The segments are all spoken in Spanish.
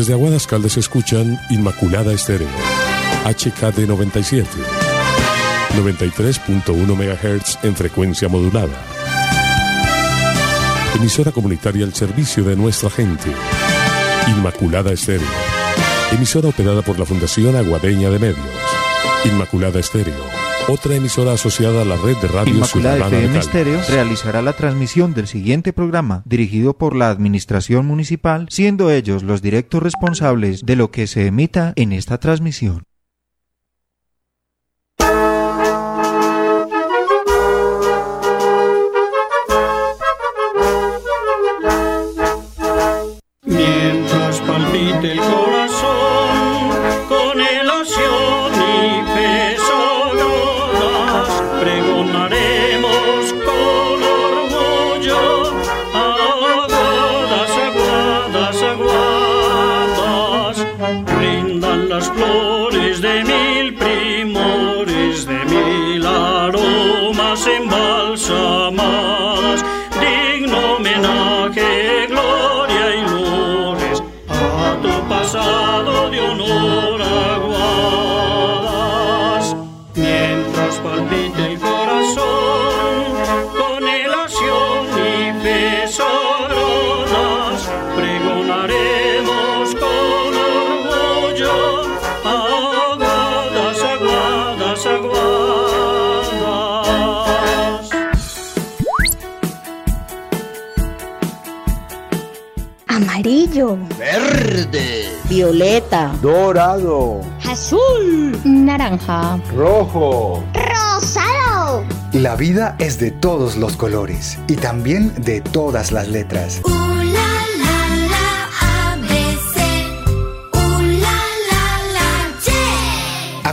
Desde Aguadas Caldas escuchan Inmaculada Estéreo, HKD 97, 93.1 MHz en frecuencia modulada. Emisora comunitaria al servicio de nuestra gente. Inmaculada Estéreo. Emisora operada por la Fundación Aguadeña de Medios. Inmaculada Estéreo otra emisora asociada a la red de radio Inmaculada FM Estéreo realizará la transmisión del siguiente programa, dirigido por la Administración Municipal, siendo ellos los directos responsables de lo que se emita en esta transmisión. Verde, violeta, dorado, azul, naranja, rojo. rosado. La vida es de todos los colores y también de todas las letras.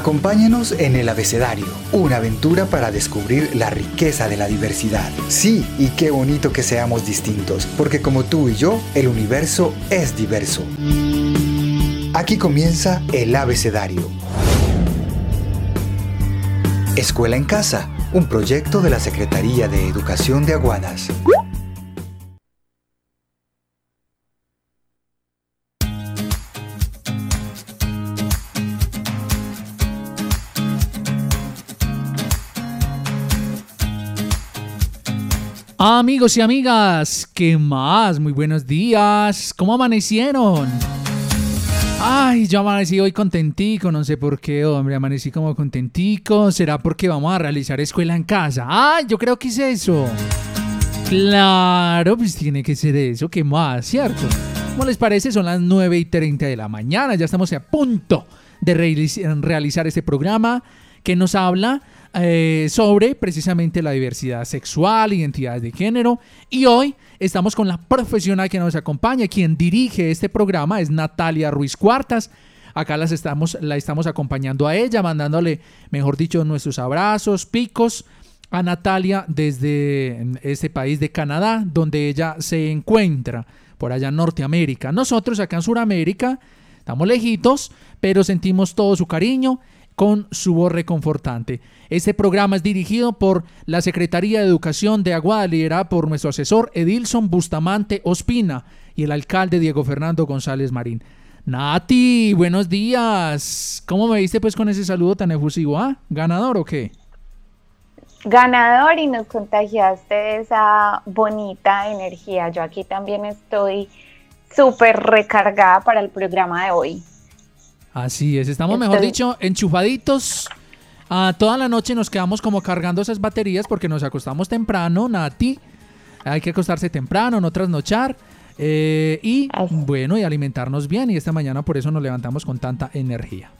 Acompáñanos en el abecedario, una aventura para descubrir la riqueza de la diversidad. Sí, y qué bonito que seamos distintos, porque como tú y yo, el universo es diverso. Aquí comienza el abecedario. Escuela en Casa, un proyecto de la Secretaría de Educación de Aguadas. Amigos y amigas, ¿qué más? Muy buenos días. ¿Cómo amanecieron? Ay, yo amanecí hoy contentico, no sé por qué, hombre, amanecí como contentico. ¿Será porque vamos a realizar escuela en casa? Ay, yo creo que es eso. Claro, pues tiene que ser eso, ¿qué más? ¿Cierto? ¿Cómo les parece? Son las 9 y 30 de la mañana, ya estamos a punto de realiz- realizar este programa que nos habla eh, sobre precisamente la diversidad sexual, identidades de género. Y hoy estamos con la profesional que nos acompaña, quien dirige este programa es Natalia Ruiz Cuartas. Acá las estamos, la estamos acompañando a ella, mandándole, mejor dicho, nuestros abrazos, picos a Natalia desde este país de Canadá, donde ella se encuentra, por allá en Norteamérica. Nosotros acá en Sudamérica estamos lejitos, pero sentimos todo su cariño con su voz reconfortante. Este programa es dirigido por la Secretaría de Educación de Aguada, liderada por nuestro asesor Edilson Bustamante Ospina y el alcalde Diego Fernando González Marín. Nati, buenos días. ¿Cómo me viste pues con ese saludo tan efusivo? ¿Ah? ¿Ganador o qué? ganador y nos contagiaste esa bonita energía. Yo aquí también estoy súper recargada para el programa de hoy. Así es, estamos mejor Estoy- dicho enchufaditos. Ah, toda la noche nos quedamos como cargando esas baterías porque nos acostamos temprano, Nati. Hay que acostarse temprano, no trasnochar. eh, y bueno, y alimentarnos bien. Y esta mañana por eso nos levantamos con tanta energía.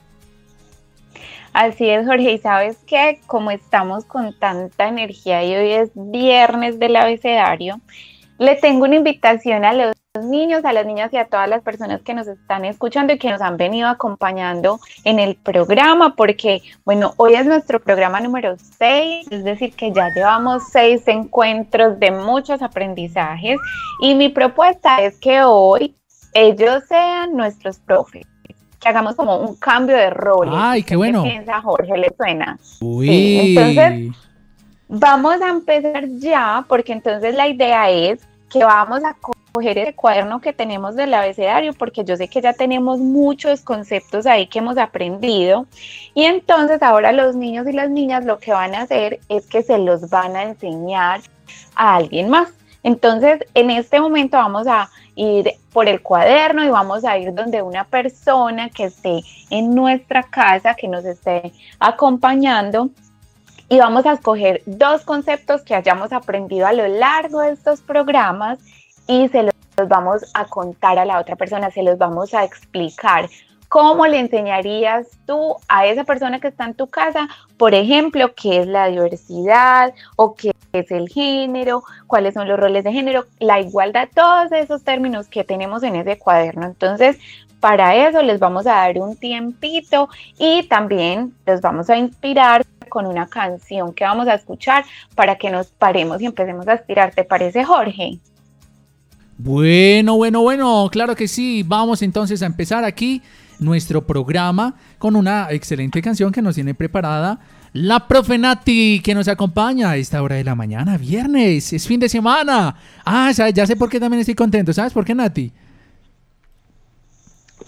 Así es, Jorge. Y sabes que como estamos con tanta energía y hoy es viernes del abecedario, le tengo una invitación a los niños, a las niñas y a todas las personas que nos están escuchando y que nos han venido acompañando en el programa, porque, bueno, hoy es nuestro programa número 6, es decir, que ya llevamos seis encuentros de muchos aprendizajes y mi propuesta es que hoy ellos sean nuestros profes que hagamos como un cambio de roles. Ay, qué bueno. ¿Qué piensa Jorge? ¿Le suena? Uy. entonces, Vamos a empezar ya, porque entonces la idea es que vamos a escoger el cuaderno que tenemos del abecedario, porque yo sé que ya tenemos muchos conceptos ahí que hemos aprendido. Y entonces ahora los niños y las niñas lo que van a hacer es que se los van a enseñar a alguien más. Entonces, en este momento vamos a ir por el cuaderno y vamos a ir donde una persona que esté en nuestra casa, que nos esté acompañando y vamos a escoger dos conceptos que hayamos aprendido a lo largo de estos programas y se los vamos a contar a la otra persona, se los vamos a explicar. ¿Cómo le enseñarías tú a esa persona que está en tu casa, por ejemplo, qué es la diversidad o qué es el género, cuáles son los roles de género, la igualdad, todos esos términos que tenemos en ese cuaderno? Entonces, para eso les vamos a dar un tiempito y también los vamos a inspirar con una canción que vamos a escuchar para que nos paremos y empecemos a aspirar. ¿Te parece, Jorge? Bueno, bueno, bueno, claro que sí. Vamos entonces a empezar aquí nuestro programa con una excelente canción que nos tiene preparada la profe Nati que nos acompaña a esta hora de la mañana, viernes, es fin de semana. Ah, ya, sé por qué también estoy contento. ¿Sabes por qué, Nati?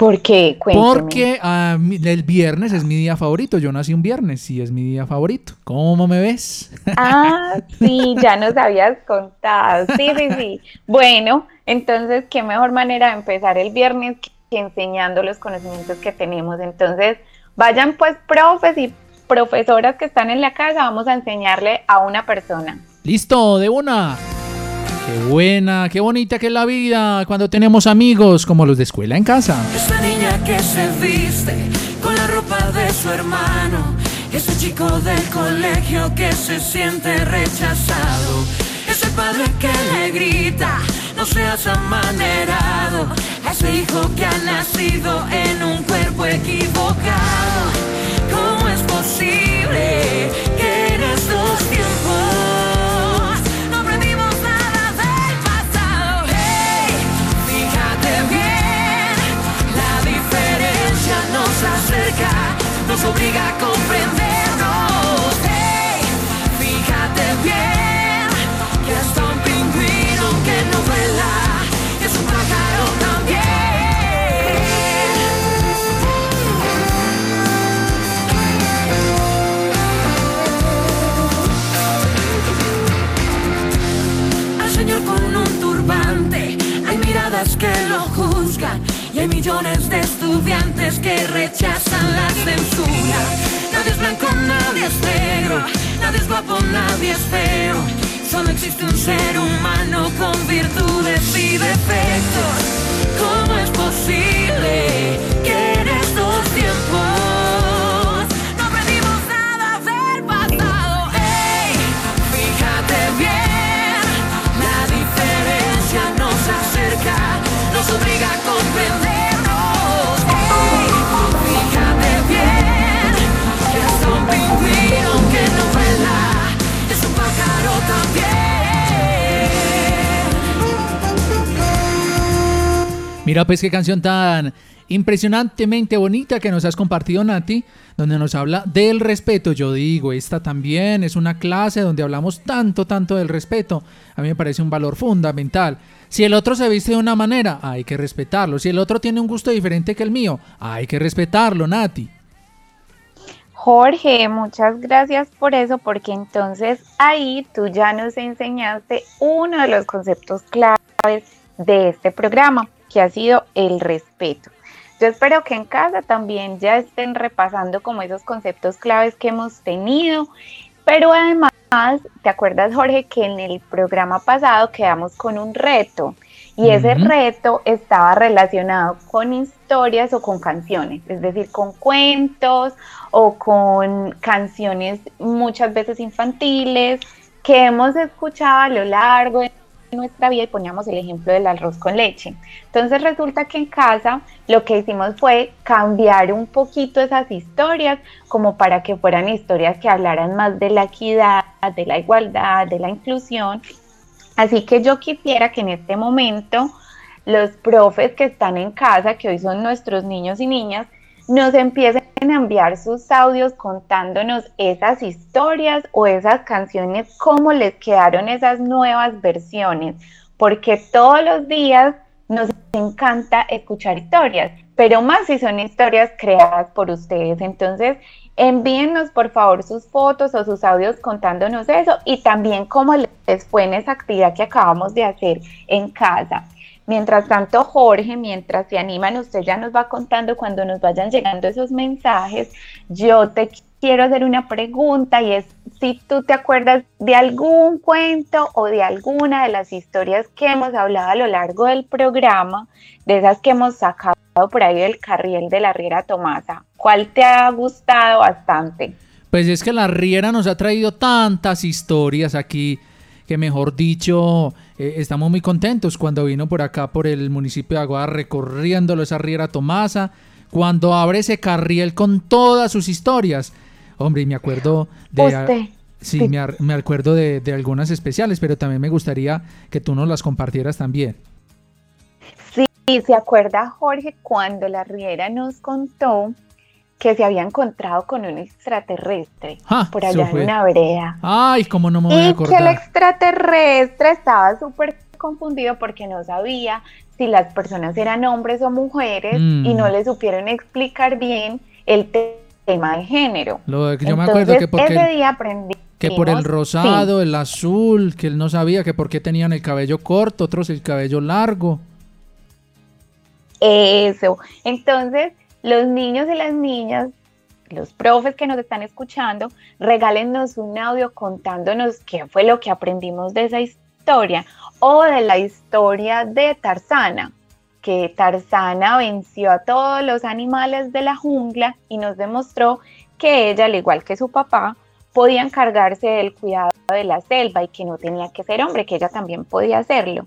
¿Por qué? Porque ah, el viernes es mi día favorito. Yo nací un viernes y es mi día favorito. ¿Cómo me ves? Ah, sí, ya nos habías contado. Sí, sí, sí. Bueno, entonces, qué mejor manera de empezar el viernes que enseñando los conocimientos que tenemos. Entonces, vayan pues profes y profesoras que están en la casa, vamos a enseñarle a una persona. Listo, de una. Qué buena, qué bonita que es la vida cuando tenemos amigos como los de escuela en casa. Esa niña que se viste con la ropa de su hermano. Ese chico del colegio que se siente rechazado. Ese padre que le grita, no seas amanerado. Ese hijo que ha nacido en un cuerpo equivocado. ¿Cómo es posible que nos obliga a comprendernos. Hey, fíjate bien, que hasta un pingüino que no vuela es un pájaro también. al señor con un turbante. Hay miradas que lo juzgan y hay millones de estudiantes que rechazan Nadie es blanco, nadie es negro, nadie es guapo, nadie es feo. Solo existe un ser humano con virtudes y defectos. ¿Cómo es posible que en estos tiempos Mira pues qué canción tan impresionantemente bonita que nos has compartido Nati, donde nos habla del respeto. Yo digo, esta también es una clase donde hablamos tanto, tanto del respeto. A mí me parece un valor fundamental. Si el otro se viste de una manera, hay que respetarlo. Si el otro tiene un gusto diferente que el mío, hay que respetarlo, Nati. Jorge, muchas gracias por eso, porque entonces ahí tú ya nos enseñaste uno de los conceptos claves de este programa, que ha sido el respeto. Yo espero que en casa también ya estén repasando como esos conceptos claves que hemos tenido, pero además, ¿te acuerdas Jorge que en el programa pasado quedamos con un reto? Y ese reto estaba relacionado con historias o con canciones, es decir, con cuentos o con canciones muchas veces infantiles que hemos escuchado a lo largo de nuestra vida y poníamos el ejemplo del arroz con leche. Entonces resulta que en casa lo que hicimos fue cambiar un poquito esas historias como para que fueran historias que hablaran más de la equidad, de la igualdad, de la inclusión. Así que yo quisiera que en este momento los profes que están en casa, que hoy son nuestros niños y niñas, nos empiecen a enviar sus audios contándonos esas historias o esas canciones, cómo les quedaron esas nuevas versiones. porque todos los días nos encanta escuchar historias, pero más si son historias creadas por ustedes. Entonces, envíennos por favor sus fotos o sus audios contándonos eso y también cómo les fue en esa actividad que acabamos de hacer en casa. Mientras tanto, Jorge, mientras se animan, usted ya nos va contando cuando nos vayan llegando esos mensajes. Yo te quiero hacer una pregunta y es si tú te acuerdas de algún cuento o de alguna de las historias que hemos hablado a lo largo del programa, de esas que hemos sacado por ahí del carriel de la Riera Tomasa. ¿Cuál te ha gustado bastante? Pues es que la Riera nos ha traído tantas historias aquí que mejor dicho, eh, estamos muy contentos cuando vino por acá, por el municipio de Aguada, recorriéndolo esa Riera Tomasa, cuando abre ese carriel con todas sus historias. Hombre, y me acuerdo de... Usted. Sí, me, me acuerdo de, de algunas especiales, pero también me gustaría que tú nos las compartieras también. Sí, se acuerda Jorge cuando la Riera nos contó que se había encontrado con un extraterrestre Ah, por allá en una vereda. Ay, cómo no me voy a Y que el acordar. extraterrestre estaba súper confundido porque no sabía si las personas eran hombres o mujeres Mm. y no le supieron explicar bien el te- tema de género. Lo de- yo me acuerdo que porque ese día aprendí. Que por el rosado, el azul, que él no sabía que por qué tenían el cabello corto, otros el cabello largo. Eso. Entonces, los niños y las niñas, los profes que nos están escuchando, regálenos un audio contándonos qué fue lo que aprendimos de esa historia o de la historia de Tarzana, que Tarzana venció a todos los animales de la jungla y nos demostró que ella, al igual que su papá, podía encargarse del cuidado de la selva y que no tenía que ser hombre, que ella también podía hacerlo.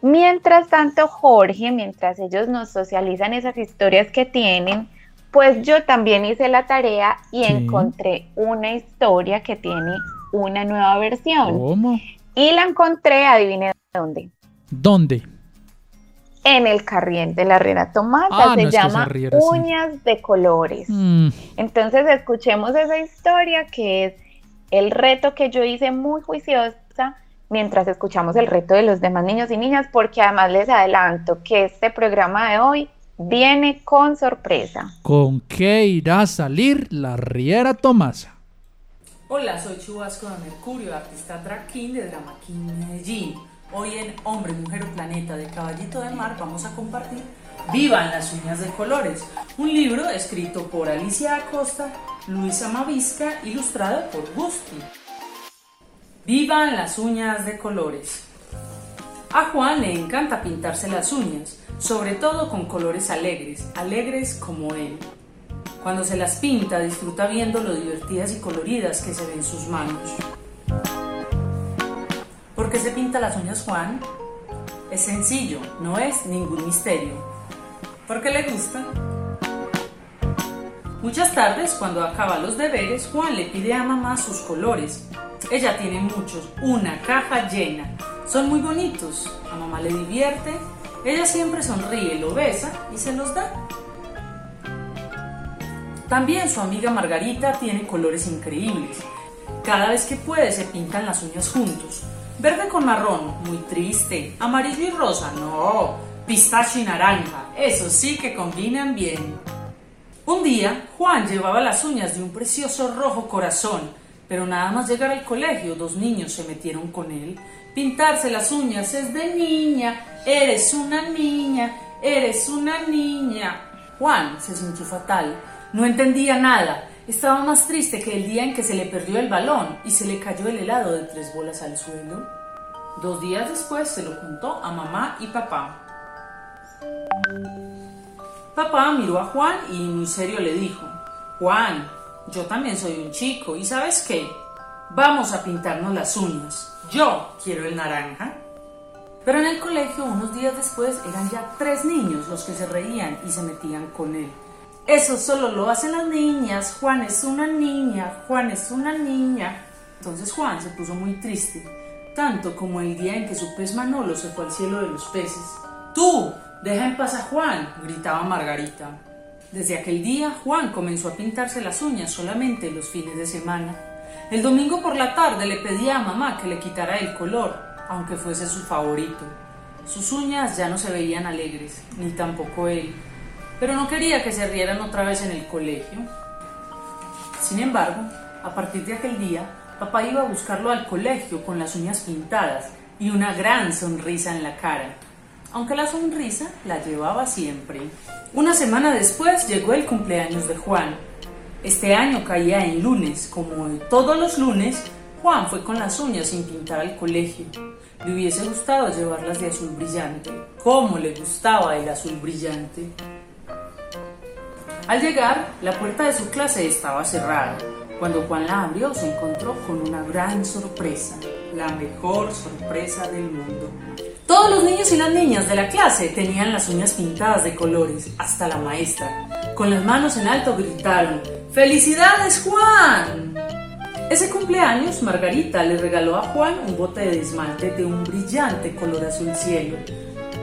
Mientras tanto, Jorge, mientras ellos nos socializan esas historias que tienen, pues yo también hice la tarea y Sí. encontré una historia que tiene una nueva versión. ¿Cómo? Y la encontré, adivine dónde. ¿Dónde? En el carriel de la Riera Tomasa. Ah, se no, llama riera sí. Uñas de Colores. Mm, Entonces escuchemos esa historia que es el reto que yo hice muy juiciosa mientras escuchamos el reto de los demás niños y niñas, porque además les adelanto que este programa de hoy viene con sorpresa. ¿Con qué irá a salir la Riera Tomasa? Hola, soy Chubasco de Mercurio, artista drag king de Drama King Medellín. Hoy en Hombre, Mujer o Planeta de Caballito de Mar vamos a compartir Vivan las uñas de colores, un libro escrito por Alicia Acosta, Luisa Mavisca, ilustrado por Gusti. Vivan las uñas de colores. A Juan le encanta pintarse las uñas, sobre todo con colores alegres, alegres como él. Cuando se las pinta, disfruta viendo lo divertidas y coloridas que se ven sus manos. ¿Por qué se pinta las uñas Juan? Es sencillo, no es ningún misterio. Porque le gusta. Muchas tardes, cuando acaba los deberes, Juan le pide a mamá sus colores. Ella tiene muchos, una caja llena. Son muy bonitos. A mamá le divierte. Ella siempre sonríe, lo besa y se los da. También su amiga Margarita tiene colores increíbles. Cada vez que puede se pintan las uñas juntos. Verde con marrón, muy triste. Amarillo y rosa, no. Pistacho y naranja, eso sí que combinan bien. Un día, Juan llevaba las uñas de un precioso rojo corazón, pero nada más llegar al colegio, dos niños se metieron con él. Pintarse las uñas es de niña, eres una niña, eres una niña. Juan se sintió fatal, no entendía nada, estaba más triste que el día en que se le perdió el balón y se le cayó el helado de tres bolas al suelo. Dos días después se lo contó a mamá y papá. Papá miró a Juan y muy serio le dijo, Juan, yo también soy un chico y ¿sabes qué? Vamos a pintarnos las uñas. Yo quiero el naranja. Pero en el colegio, unos días después, eran ya tres niños los que se reían y se metían con él. Eso solo lo hacen las niñas. Juan es una niña. Juan es una niña. Entonces Juan se puso muy triste, tanto como el día en que su pez Manolo se fue al cielo de los peces. ¡Tú! Deja en paz a Juan, gritaba Margarita. Desde aquel día, Juan comenzó a pintarse las uñas solamente los fines de semana. El domingo por la tarde le pedía a mamá que le quitara el color, aunque fuese su favorito. Sus uñas ya no se veían alegres, ni tampoco él, pero no quería que se rieran otra vez en el colegio. Sin embargo, a partir de aquel día, papá iba a buscarlo al colegio con las uñas pintadas y una gran sonrisa en la cara, aunque la sonrisa la llevaba siempre. Una semana después llegó el cumpleaños de Juan. Este año caía en lunes, como todos los lunes, Juan fue con las uñas sin pintar al colegio. Le hubiese gustado llevarlas de azul brillante. ¿Cómo le gustaba el azul brillante? Al llegar, la puerta de su clase estaba cerrada. Cuando Juan la abrió, se encontró con una gran sorpresa, la mejor sorpresa del mundo. Todos los niños y las niñas de la clase tenían las uñas pintadas de colores, hasta la maestra. Con las manos en alto gritaron, ¡Felicidades, Juan! Ese cumpleaños, Margarita le regaló a Juan un bote de esmalte de un brillante color azul cielo.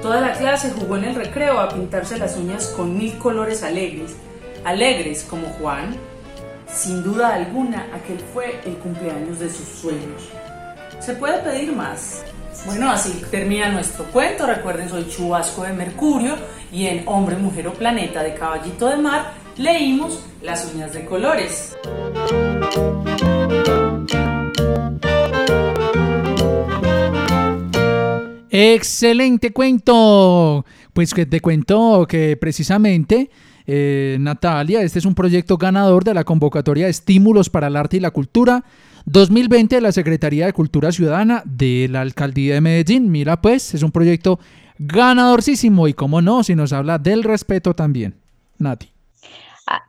Toda la clase jugó en el recreo a pintarse las uñas con mil colores alegres, alegres como Juan. Sin duda alguna, aquel fue el cumpleaños de sus sueños. ¿Se puede pedir más? Bueno, así termina nuestro cuento. Recuerden, soy Chubasco de Mercurio y en Hombre, Mujer o Planeta de Caballito de Mar leímos Las uñas de colores. Excelente cuento. Pues que te cuento que precisamente eh, Natalia, este es un proyecto ganador de la convocatoria estímulos para el arte y la cultura 2020 de la Secretaría de Cultura Ciudadana de la Alcaldía de Medellín. Mira pues, es un proyecto ganadorcísimo y como no, si nos habla del respeto también. Nati.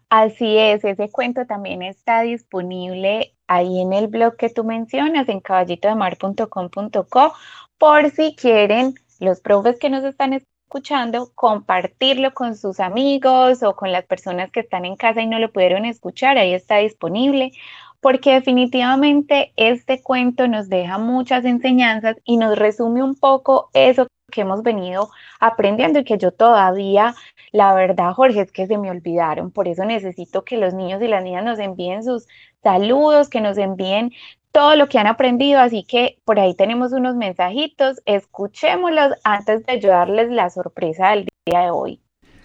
Así es, ese cuento también está disponible ahí en el blog que tú mencionas, en caballitodemar.com.co, por si quieren los profes que nos están escuchando, compartirlo con sus amigos o con las personas que están en casa y no lo pudieron escuchar, ahí está disponible, porque definitivamente este cuento nos deja muchas enseñanzas y nos resume un poco eso que hemos venido aprendiendo y que yo todavía, la verdad, Jorge, es que se me olvidaron. Por eso necesito que los niños y las niñas nos envíen sus saludos, que nos envíen todo lo que han aprendido. Así que por ahí tenemos unos mensajitos, escuchémoslos antes de ayudarles la sorpresa del día de hoy.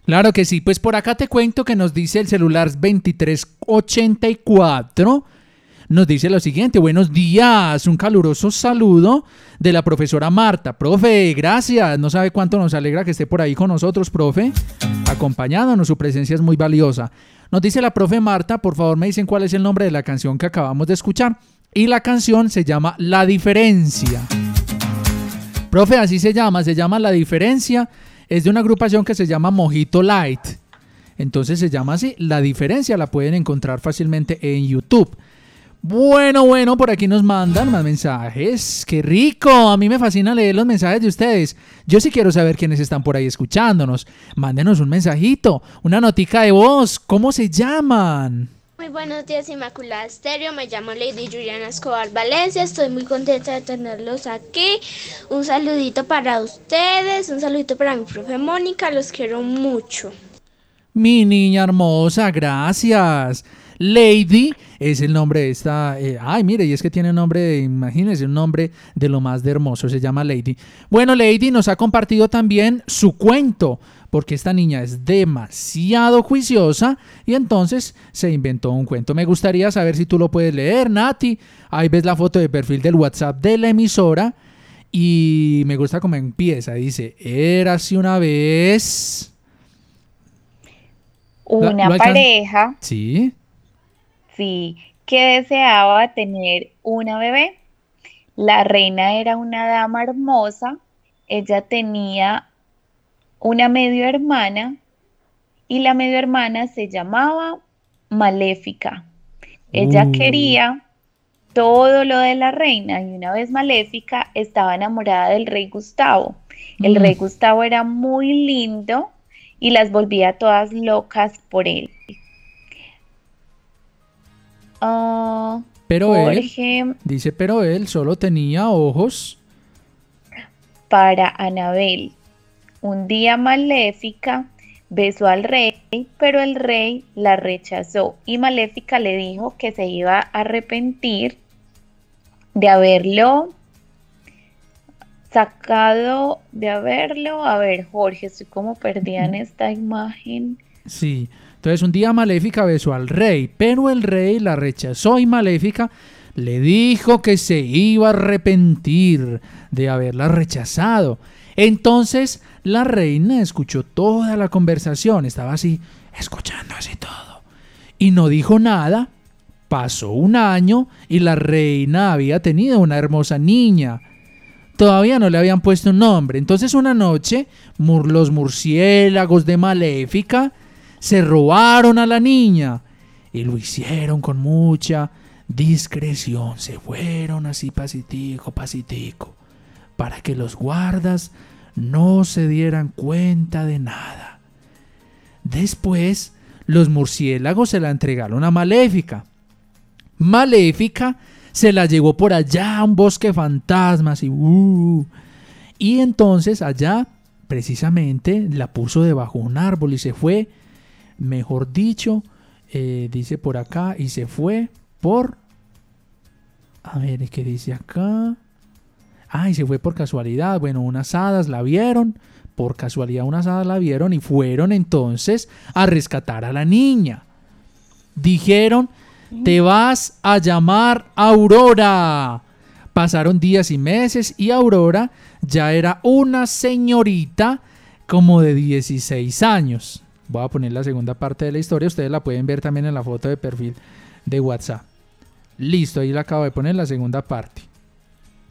Claro que sí, pues por acá te cuento que nos dice el celular 2384 nos dice lo siguiente, buenos días, un caluroso saludo de la profesora Marta. Profe, gracias, no sabe cuánto nos alegra que esté por ahí con nosotros, profe, acompañándonos, su presencia es muy valiosa. Nos dice la profe Marta, por favor me dicen cuál es el nombre de la canción que acabamos de escuchar. Y la canción se llama La Diferencia. Profe, así se llama, se llama La Diferencia. Es de una agrupación que se llama Mojito Light. Entonces se llama así, La Diferencia, la pueden encontrar fácilmente en YouTube. Bueno, bueno, por aquí nos mandan más mensajes. ¡Qué rico! A mí me fascina leer los mensajes de ustedes. Yo sí quiero saber quiénes están por ahí escuchándonos. Mándenos un mensajito, una notica de voz. ¿Cómo se llaman? Muy buenos días, Inmaculada Estéreo. Me llamo Lady Juliana Escobar Valencia. Estoy muy contenta de tenerlos aquí. Un saludito para ustedes, un saludito para mi profe Mónica. Los quiero mucho. Mi niña hermosa, gracias. Lady es el nombre de esta. eh, ay, mire, y es que tiene un nombre, imagínense, un nombre de lo más de hermoso, se llama Lady. Bueno, Lady nos ha compartido también su cuento, porque esta niña es demasiado juiciosa y entonces se inventó un cuento. Me gustaría saber si tú lo puedes leer, Nati. Ahí ves la foto de perfil del WhatsApp de la emisora. Y me gusta cómo empieza. Dice, érase una vez. Una ¿Lo alcan- pareja, Sí. Sí, que deseaba tener una bebé. La reina era una dama hermosa, ella tenía una medio hermana y la medio hermana se llamaba Maléfica. Ella Uh. quería todo lo de la reina y una vez Maléfica estaba enamorada del rey Gustavo. El Mm. rey Gustavo era muy lindo y las volvía todas locas por él. Ah, Pero él, dice, pero él solo tenía ojos. para Anabel. Un día Maléfica besó al rey, pero el rey la rechazó y Maléfica le dijo que se iba a arrepentir de haberlo sacado de haberlo. A ver, Jorge, estoy como perdida en esta imagen. Sí. Entonces un día Maléfica besó al rey, pero el rey la rechazó y Maléfica le dijo que se iba a arrepentir de haberla rechazado. Entonces la reina escuchó toda la conversación, estaba así, escuchando así todo, y no dijo nada. Pasó un año y la reina había tenido una hermosa niña. Todavía no le habían puesto un nombre. Entonces una noche los murciélagos de Maléfica se robaron a la niña y lo hicieron con mucha discreción. Se fueron así pasitico, pasitico, para que los guardas no se dieran cuenta de nada. Después, los murciélagos se la entregaron a Maléfica. Maléfica se la llevó por allá a un bosque fantasmas y uh, y entonces allá precisamente la puso debajo de un árbol y se fue mejor dicho, eh, dice por acá, y se fue por... A ver, ¿qué dice acá? Ah, y se fue por casualidad. Bueno, unas hadas la vieron, por casualidad unas hadas la vieron y fueron entonces a rescatar a la niña. Dijeron, te vas a llamar Aurora. Pasaron días y meses y Aurora ya era una señorita como de 16 años. Voy a poner la segunda parte de la historia. Ustedes la pueden ver también en la foto de perfil de WhatsApp. Listo, ahí la acabo de poner la segunda parte.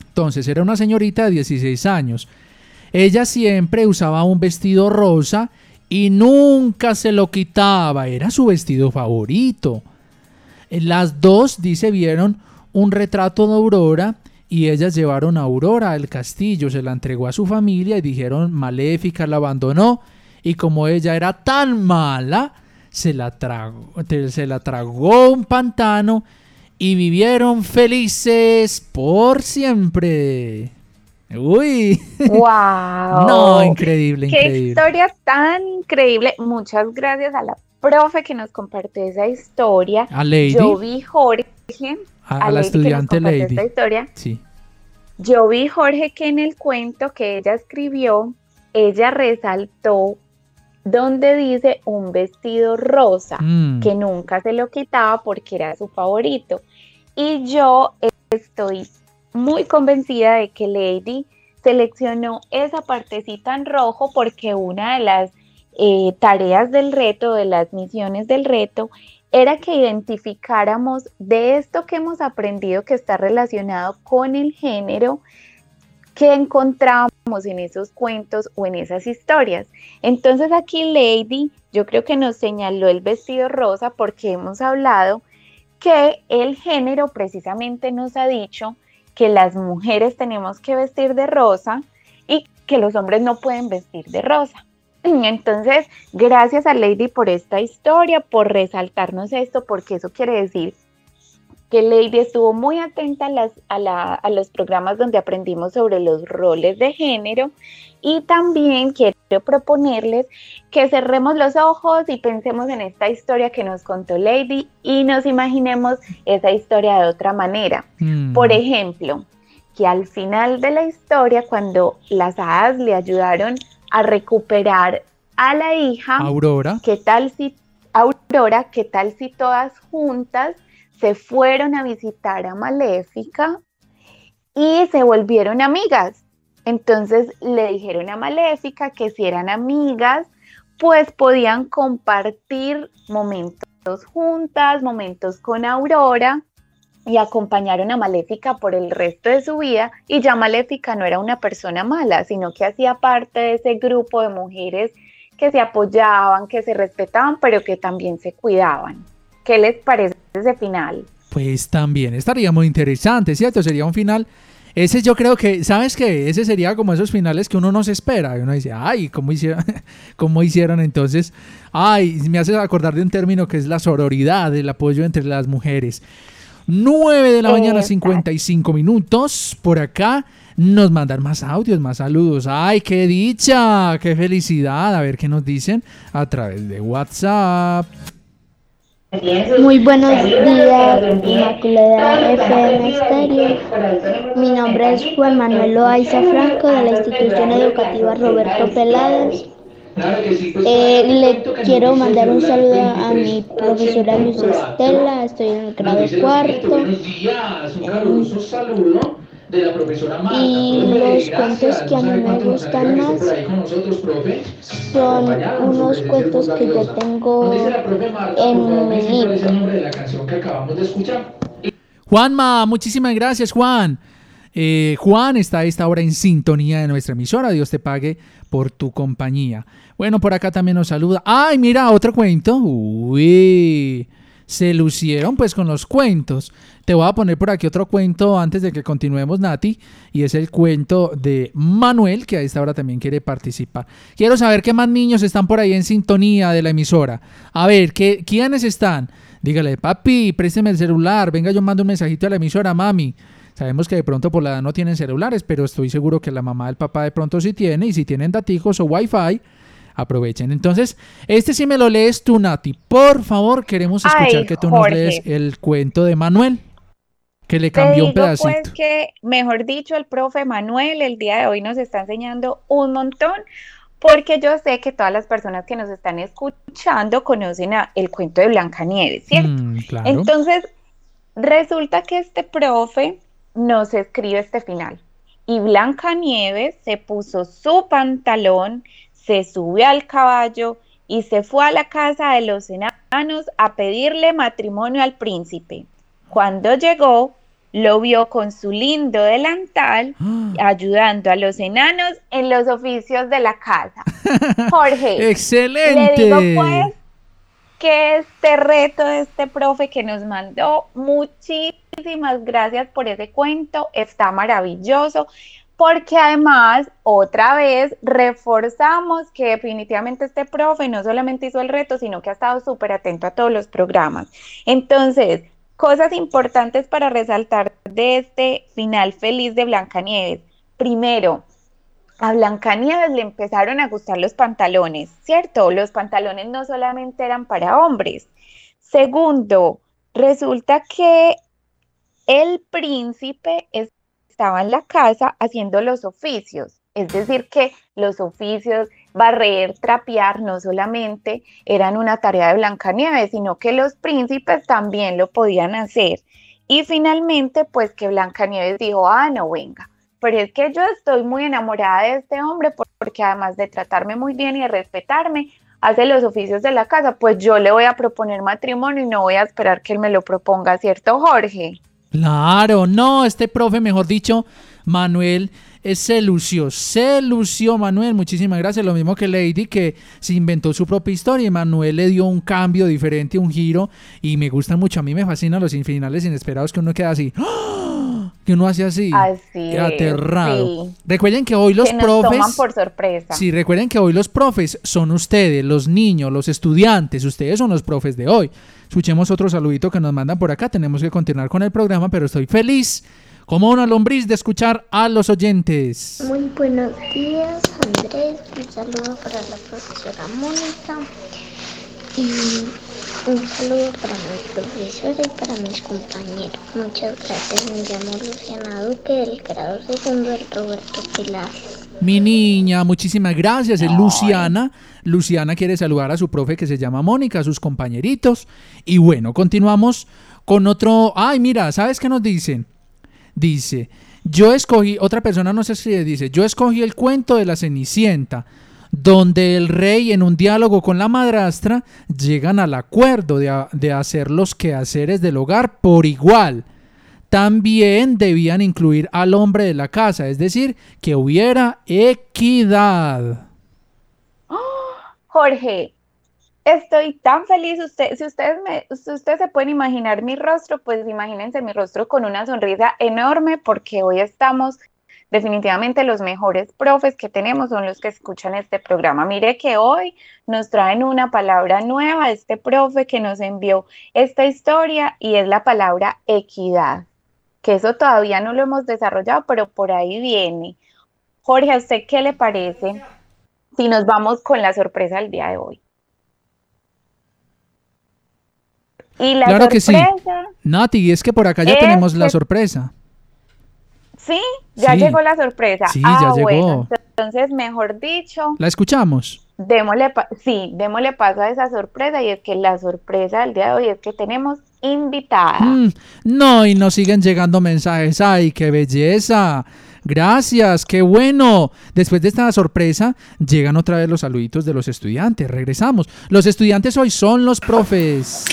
Entonces, era una señorita de 16 años. Ella siempre usaba un vestido rosa y nunca se lo quitaba. Era su vestido favorito. Las dos, dice, vieron un retrato de Aurora y ellas llevaron a Aurora al castillo, se la entregó a su familia y dijeron, Maléfica la abandonó y como ella era tan mala, se la tragó, se la tragó un pantano y vivieron felices por siempre. Uy. Wow. No, increíble, Qué increíble. historia tan increíble. Muchas gracias a la profe que nos compartió esa historia. A Lady. Yo vi Jorge. A, a la Lady que nos estudiante Lady. Esta historia. Sí. Yo vi Jorge que en el cuento que ella escribió, ella resaltó donde dice un vestido rosa, Mm. que nunca se lo quitaba porque era su favorito. Y yo estoy muy convencida de que Lady seleccionó esa partecita en rojo porque una de las eh, tareas del reto, de las misiones del reto, era que identificáramos de esto que hemos aprendido que está relacionado con el género que encontramos en esos cuentos o en esas historias. Entonces aquí Lady, yo creo que nos señaló el vestido rosa porque hemos hablado que el género precisamente nos ha dicho que las mujeres tenemos que vestir de rosa y que los hombres no pueden vestir de rosa. Entonces, gracias a Lady por esta historia, por resaltarnos esto, porque eso quiere decir que Lady estuvo muy atenta a, las, a, la- a los programas donde aprendimos sobre los roles de género y también quiero proponerles que cerremos los ojos y pensemos en esta historia que nos contó Lady y nos imaginemos esa historia de otra manera. Mm. Por ejemplo, que al final de la historia, cuando las hadas le ayudaron a recuperar a la hija, Aurora. ¿qué tal si Aurora, qué tal si todas juntas se fueron a visitar a Maléfica y se volvieron amigas? Entonces le dijeron a Maléfica que si eran amigas, pues podían compartir momentos juntas, momentos con Aurora y acompañaron a Maléfica por el resto de su vida y ya Maléfica no era una persona mala, sino que hacía parte de ese grupo de mujeres que se apoyaban, que se respetaban, pero que también se cuidaban. ¿Qué les parece ese final? Pues también estaría muy interesante, ¿cierto? Sería un final. Ese yo creo que, ¿sabes qué? Ese sería como esos finales que uno no se espera. Y uno dice, ay, ¿cómo hicieron? ¿Cómo hicieron entonces? Ay, me hace acordar de un término que es la sororidad, el apoyo entre las mujeres. 9 de la mañana, Exacto. 55 minutos. Por acá nos mandan más audios, más saludos. ¡Ay, qué dicha! ¡Qué felicidad! A ver qué nos dicen a través de WhatsApp. Muy buenos días, Inmaculada FM Estéreo. Mi nombre es Juan Manuel Loaiza Franco de la institución educativa Roberto Peladas. Eh, le quiero mandar un saludo a mi profesora Luz Estela, estoy en el grado cuarto. De la profesora Marta. Y Profe, los cuentos que a mí me gustan más nosotros, profe. son unos cuentos que yo tengo en mi libro. nombre de la canción que acabamos de escuchar. Juanma, muchísimas gracias, Juan. Eh, Juan está a esta hora en sintonía de nuestra emisora. Dios te pague por tu compañía. Bueno, por acá también nos saluda. ¡Ay, mira, otro cuento! ¡Uy! Se lucieron pues con los cuentos. Te voy a poner por aquí otro cuento antes de que continuemos, Nati. Y es el cuento de Manuel, que a esta hora también quiere participar. Quiero saber qué más niños están por ahí en sintonía de la emisora. A ver, ¿qué, ¿quiénes están? Dígale, papi, présteme el celular. Venga, yo mando un mensajito a la emisora, mami. Sabemos que de pronto por la edad no tienen celulares, pero estoy seguro que la mamá del papá de pronto sí tiene. Y si tienen daticos o wifi, aprovechen. Entonces, este sí me lo lees tú, Nati. Por favor, queremos escuchar Ay, que tú nos lees el cuento de Manuel, que le Te cambió un digo pedacito. pues que, mejor dicho, el profe Manuel el día de hoy nos está enseñando un montón, porque yo sé que todas las personas que nos están escuchando conocen a- el cuento de Blancanieves, ¿cierto? Mm, claro. Entonces, resulta que este profe nos escribe este final. Y Blancanieves se puso su pantalón, se subió al caballo y se fue a la casa de los enanos a pedirle matrimonio al príncipe. Cuando llegó, lo vio con su lindo delantal ayudando a los enanos en los oficios de la casa. Jorge, ¡Excelente! le digo pues que este reto de este profe que nos mandó, muchísimas gracias por ese cuento, está maravilloso, porque además otra vez reforzamos que definitivamente este profe no solamente hizo el reto, sino que ha estado súper atento a todos los programas. Entonces, cosas importantes para resaltar de este final feliz de Blancanieves. Primero, a Blancanieves le empezaron a gustar los pantalones, ¿cierto? Los pantalones no solamente eran para hombres. Segundo, resulta que el príncipe estaba en la casa haciendo los oficios, es decir, que los oficios, barrer, trapear, no solamente eran una tarea de Blancanieves, sino que los príncipes también lo podían hacer. Y finalmente, pues que Blancanieves dijo, ah, no, venga, pero es que yo estoy muy enamorada de este hombre por- porque además de tratarme muy bien y de respetarme, hace los oficios de la casa, pues yo le voy a proponer matrimonio y no voy a esperar que él me lo proponga, ¿cierto, Jorge? Claro, no, este profe, mejor dicho, Manuel, eh, se lució, se lució Manuel, muchísimas gracias, lo mismo que Lady, que se inventó su propia historia y Manuel le dio un cambio diferente, un giro, y me gusta mucho, a mí me fascinan los finales inesperados que uno queda así, ¡ah! que uno hace así, Así aterrado. sí. Recuerden que hoy los que nos profes... toman por sorpresa. Sí, recuerden que hoy los profes son ustedes, los niños, los estudiantes, ustedes son los profes de hoy. Escuchemos otro saludito que nos mandan por acá, tenemos que continuar con el programa, pero estoy feliz como una lombriz de escuchar a los oyentes. Muy buenos días, Andrés. Un saludo para la profesora Mónica. Y un saludo para mi profesora y para mis compañeros. Muchas gracias. Me llamo Luciana Duque del grado segundo del Roberto Pilar. Mi niña, muchísimas gracias, es Luciana. Luciana quiere saludar a su profe que se llama Mónica, a sus compañeritos. Y bueno, continuamos con otro... Ay, mira, ¿sabes qué nos dicen? Dice, yo escogí, otra persona nos escribe, dice, yo escogí el cuento de la Cenicienta, donde el rey en un diálogo con la madrastra llegan al acuerdo de, de hacer los quehaceres del hogar por igual. También debían incluir al hombre de la casa, es decir, que hubiera equidad. Jorge, estoy tan feliz. Usted, si ustedes me, si ustedes se pueden imaginar mi rostro, pues imagínense mi rostro con una sonrisa enorme porque hoy estamos definitivamente los mejores profes que tenemos son los que escuchan este programa. Mire que hoy nos traen una palabra nueva, este profe que nos envió esta historia y es la palabra equidad, que eso todavía no lo hemos desarrollado, pero por ahí viene. Jorge, ¿a usted qué le parece si nos vamos con la sorpresa del día de hoy? Y la Claro que sí. Nati, es que por acá ya Es tenemos la que- sorpresa. sí, ya Sí. llegó la sorpresa. Sí, ah, ya llegó. bueno, entonces, mejor dicho, ¿La escuchamos? démosle, sí, démosle paso a esa sorpresa y es que la sorpresa del día de hoy es que tenemos invitada. Mm, no, y nos siguen llegando mensajes. ¡Ay, qué belleza! Gracias, qué bueno. Después de esta sorpresa, llegan otra vez los saluditos de los estudiantes. Regresamos. Los estudiantes hoy son los profes.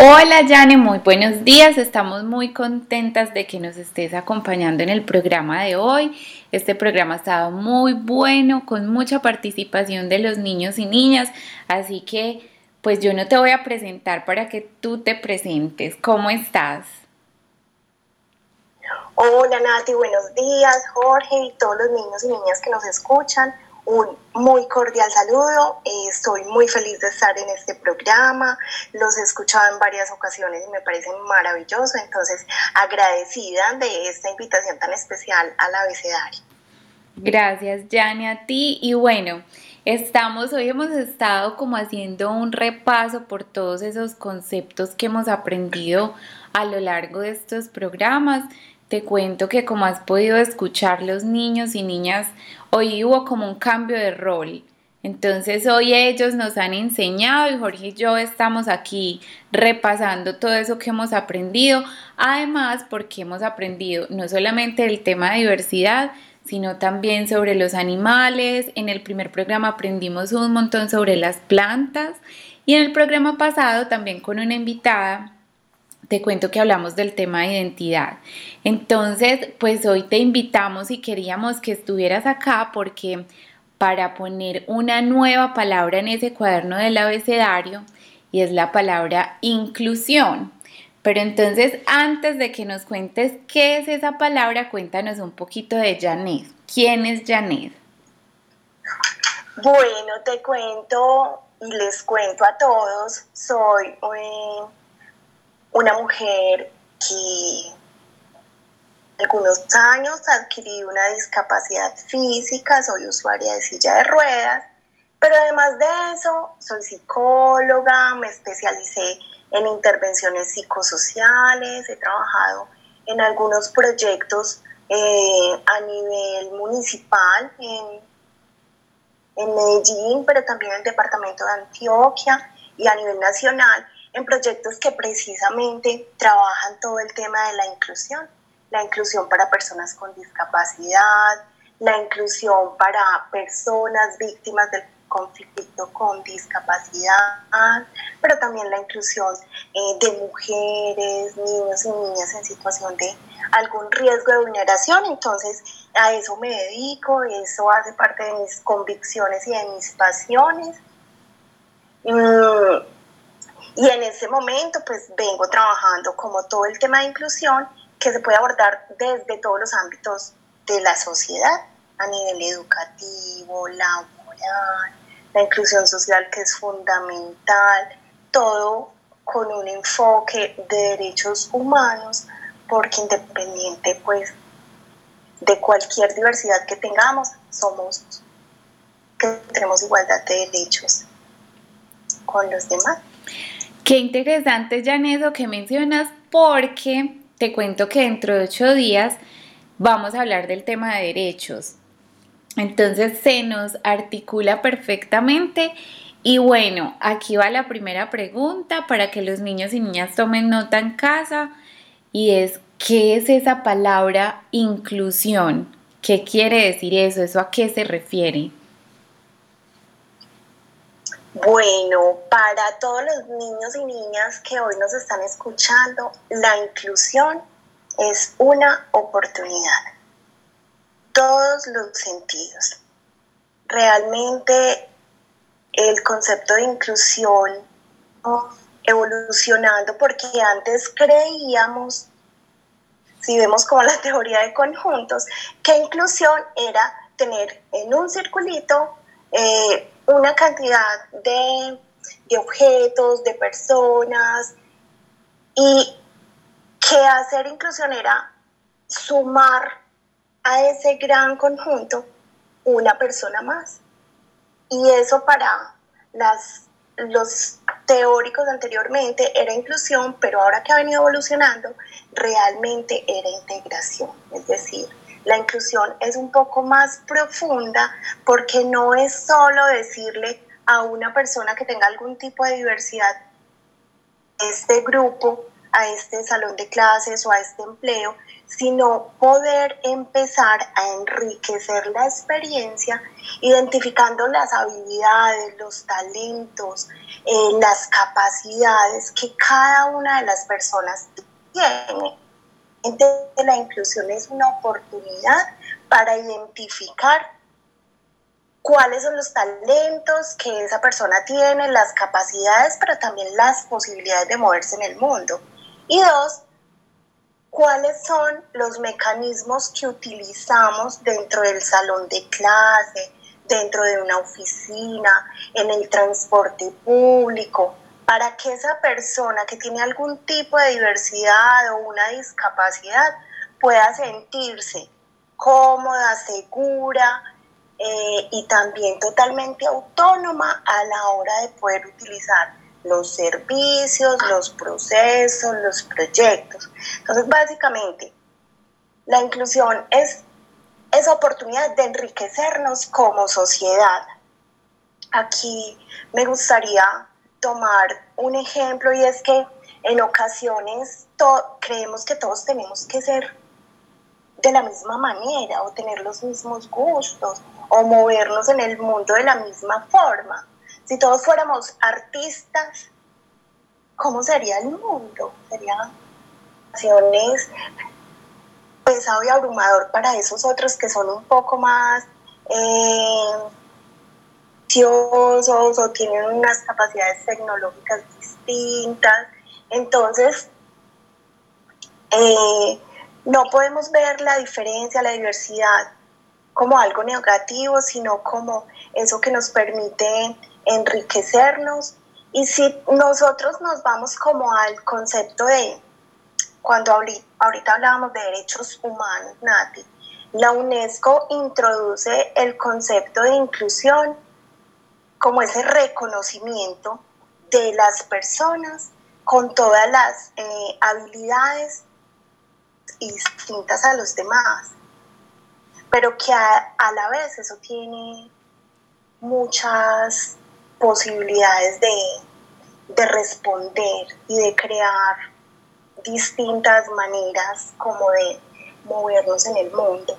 Hola Yane, muy buenos días. Estamos muy contentas de que nos estés acompañando en el programa de hoy. Este programa ha estado muy bueno, con mucha participación de los niños y niñas. Así que, pues yo no te voy a presentar para que tú te presentes. ¿Cómo estás? Hola Nati, buenos días, Jorge y todos los niños y niñas que nos escuchan. Un muy cordial saludo. Eh, estoy muy feliz de estar en este programa. Los he escuchado en varias ocasiones y me parece maravilloso. Entonces, agradecida de esta invitación tan especial al abecedario. Gracias, Yane, a ti. Y bueno, estamos, hoy hemos estado como haciendo un repaso por todos esos conceptos que hemos aprendido a lo largo de estos programas. Te cuento que como has podido escuchar los niños y niñas, hoy hubo como un cambio de rol. Entonces hoy ellos nos han enseñado y Jorge y yo estamos aquí repasando todo eso que hemos aprendido. Además, porque hemos aprendido no solamente el tema de diversidad, sino también sobre los animales. En el primer programa aprendimos un montón sobre las plantas y en el programa pasado también con una invitada te cuento que hablamos del tema de identidad. Entonces, pues hoy te invitamos y queríamos que estuvieras acá porque para poner una nueva palabra en ese cuaderno del abecedario y es la palabra inclusión. Pero entonces, antes de que nos cuentes qué es esa palabra, cuéntanos un poquito de Janet. ¿Quién es Janet? Bueno, te cuento y les cuento a todos, soy eh, una mujer que algunos años adquirí una discapacidad física, soy usuaria de silla de ruedas, pero además de eso soy psicóloga, me especialicé en intervenciones psicosociales, he trabajado en algunos proyectos eh, a nivel municipal en, en Medellín, pero también en el departamento de Antioquia y a nivel nacional en proyectos que precisamente trabajan todo el tema de la inclusión, la inclusión para personas con discapacidad, la inclusión para personas víctimas del conflicto con discapacidad, pero también la inclusión eh, de mujeres, niños y niñas en situación de algún riesgo de vulneración. Entonces, a eso me dedico, eso hace parte de mis convicciones y de mis pasiones. Mm, y en ese momento, pues vengo trabajando como todo el tema de inclusión que se puede abordar desde todos los ámbitos de la sociedad, a nivel educativo, laboral, la inclusión social que es fundamental, todo con un enfoque de derechos humanos, porque independiente pues de cualquier diversidad que tengamos, somos que tenemos igualdad de derechos con los demás. Qué interesante, Janet, eso que mencionas, porque te cuento que dentro de ocho días vamos a hablar del tema de derechos. Entonces se nos articula perfectamente. Y bueno, aquí va la primera pregunta para que los niños y niñas tomen nota en casa. Y es, ¿qué es esa palabra inclusión? ¿Qué quiere decir eso? ¿Eso a qué se refiere? Bueno, para todos los niños y niñas que hoy nos están escuchando, la inclusión es una oportunidad. Todos los sentidos. Realmente el concepto de inclusión evolucionando porque antes creíamos, si vemos como la teoría de conjuntos, que inclusión era tener en un circulito eh, una cantidad de, de objetos, de personas, y que hacer inclusión era sumar a ese gran conjunto una persona más. Y eso para las, los teóricos anteriormente era inclusión, pero ahora que ha venido evolucionando, realmente era integración. Es decir, la inclusión es un poco más profunda porque no es solo decirle a una persona que tenga algún tipo de diversidad, este grupo, a este salón de clases o a este empleo, sino poder empezar a enriquecer la experiencia identificando las habilidades, los talentos, eh, las capacidades que cada una de las personas tiene. Entonces, la inclusión es una oportunidad para identificar cuáles son los talentos que esa persona tiene, las capacidades, pero también las posibilidades de moverse en el mundo. Y dos, cuáles son los mecanismos que utilizamos dentro del salón de clase, dentro de una oficina, en el transporte público, para que esa persona que tiene algún tipo de diversidad o una discapacidad pueda sentirse cómoda, segura eh, y también totalmente autónoma a la hora de poder utilizar los servicios, los procesos, los proyectos. Entonces, básicamente, la inclusión es esa oportunidad de enriquecernos como sociedad. Aquí me gustaría tomar un ejemplo y es que en ocasiones creemos que todos tenemos que ser de la misma manera o tener los mismos gustos o movernos en el mundo de la misma forma. Si todos fuéramos artistas, ¿cómo sería el mundo? Sería acciones pesado y abrumador para esos otros que son un poco más eh, o tienen unas capacidades tecnológicas distintas. Entonces, eh, no podemos ver la diferencia, la diversidad como algo negativo, sino como eso que nos permite enriquecernos. Y si nosotros nos vamos como al concepto de, cuando ahorita, hablábamos de derechos humanos, Nati, la UNESCO introduce el concepto de inclusión como ese reconocimiento de las personas con todas las eh, habilidades distintas a los demás, pero que a, la vez eso tiene muchas posibilidades de, de responder y de crear distintas maneras como de movernos en el mundo.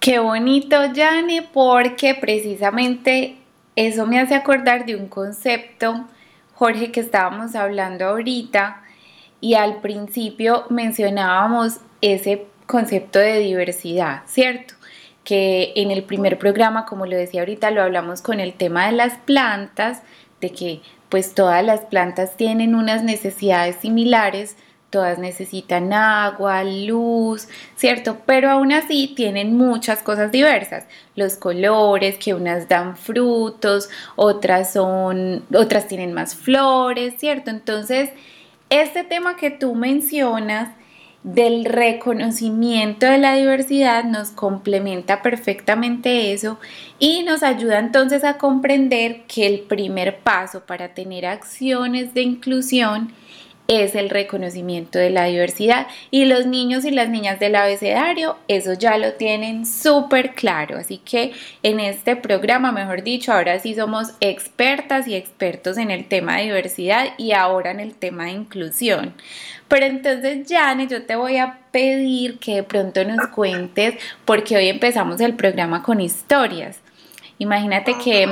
Qué bonito, Jane, porque precisamente eso me hace acordar de un concepto, Jorge, que estábamos hablando ahorita, y al principio mencionábamos ese concepto de diversidad, ¿cierto? Que en el primer programa, como lo decía ahorita, lo hablamos con el tema de las plantas, de que pues todas las plantas tienen unas necesidades similares, todas necesitan agua, luz, ¿cierto? Pero aún así tienen muchas cosas diversas. Los colores, que unas dan frutos, otras son, otras tienen más flores, ¿cierto? Entonces, este tema que tú mencionas del reconocimiento de la diversidad nos complementa perfectamente eso y nos ayuda entonces a comprender que el primer paso para tener acciones de inclusión es el reconocimiento de la diversidad. Y los niños y las niñas del abecedario eso ya lo tienen súper claro. Así que en este programa mejor dicho ahora sí somos expertas y expertos en el tema de diversidad y ahora en el tema de inclusión pero entonces Jane yo te voy a pedir que de pronto nos cuentes porque hoy empezamos el programa con historias imagínate que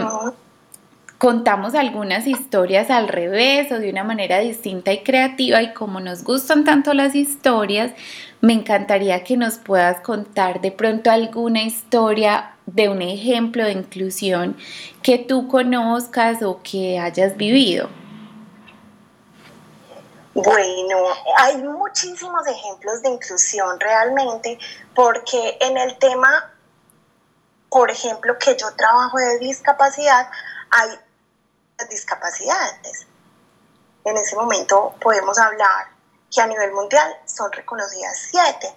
contamos algunas historias al revés o de una manera distinta y creativa y como nos gustan tanto las historias, me encantaría que nos puedas contar de pronto alguna historia de un ejemplo de inclusión que tú conozcas o que hayas vivido. Bueno, hay muchísimos ejemplos de inclusión realmente, porque en el tema, por ejemplo, que yo trabajo de discapacidad, hay discapacidades. En ese momento podemos hablar que a nivel mundial son reconocidas siete,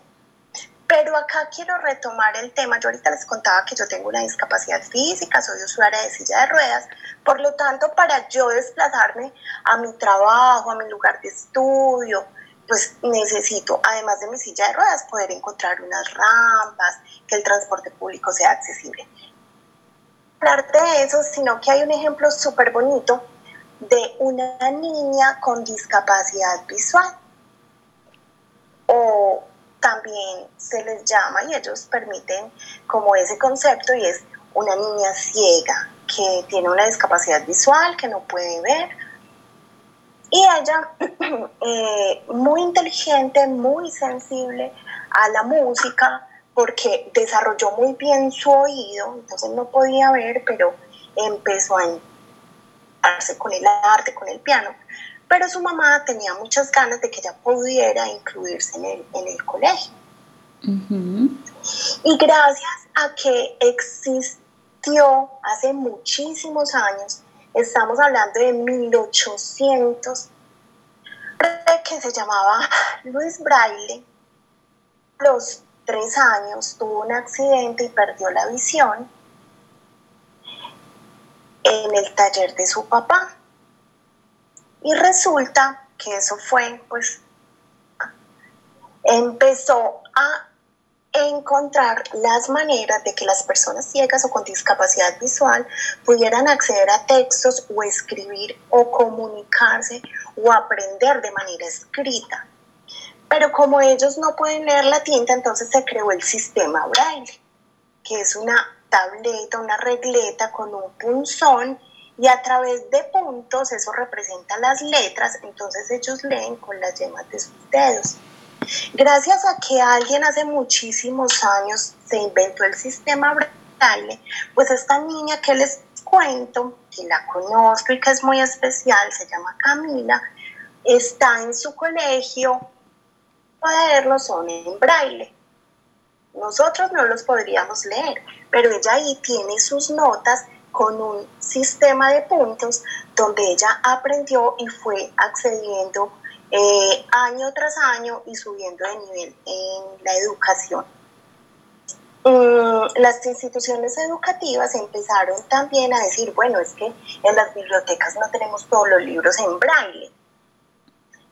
Pero acá quiero retomar el tema. Yo ahorita les contaba que yo tengo una discapacidad física, soy usuaria de silla de ruedas. Por lo tanto, para yo desplazarme a mi trabajo, a mi lugar de estudio, pues necesito, además de mi silla de ruedas, poder encontrar unas rampas, que el transporte público sea accesible. Hablar de eso, sino que hay un ejemplo súper bonito de una niña con discapacidad visual. O también se les llama y ellos permiten como ese concepto y es una niña ciega que tiene una discapacidad visual, que no puede ver. Y ella, eh, muy inteligente, muy sensible a la música, porque desarrolló muy bien su oído, entonces no podía ver, pero empezó a entrarse con el arte, con el piano. Pero su mamá tenía muchas ganas de que ella pudiera incluirse en el, en el colegio. Y gracias a que existió hace muchísimos años, estamos hablando de 1800, que se llamaba Luis Braille, los tres años tuvo un accidente y perdió la visión en el taller de su papá. Y resulta que eso fue, pues, empezó a encontrar las maneras de que las personas ciegas o con discapacidad visual pudieran acceder a textos o escribir o comunicarse o aprender de manera escrita. Pero como ellos no pueden leer la tinta, entonces se creó el sistema braille, que es una tableta, una regleta con un punzón y a través de puntos eso representa las letras, entonces ellos leen con las yemas de sus dedos. Gracias a que alguien hace muchísimos años se inventó el sistema braille, pues esta niña que les cuento, que la conozco y que es muy especial, se llama Camila, está en su colegio, cuadernos son en braille. Nosotros no los podríamos leer, pero ella ahí tiene sus notas con un sistema de puntos donde ella aprendió y fue accediendo eh, año tras año y subiendo de nivel en la educación. Mm, las instituciones educativas empezaron también a decir, bueno, es que en las bibliotecas no tenemos todos los libros en braille.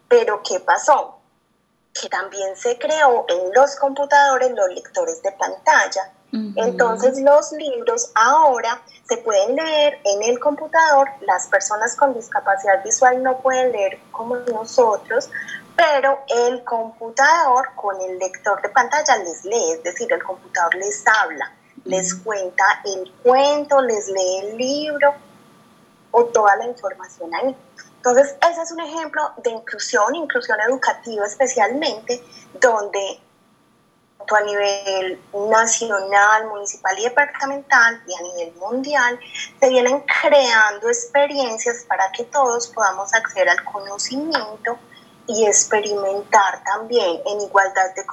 Pero ¿qué pasó? Que también se creó en los computadores los lectores de pantalla entonces los libros ahora se pueden leer en el computador, las personas con discapacidad visual no pueden leer como nosotros, pero el computador con el lector de pantalla les lee, es decir, el computador les habla, les cuenta el cuento, les lee el libro o toda la información ahí. Entonces, ese es un ejemplo de inclusión, inclusión educativa especialmente, donde a nivel nacional, municipal y departamental y a nivel mundial, se vienen creando experiencias para que todos podamos acceder al conocimiento y experimentar también en igualdad de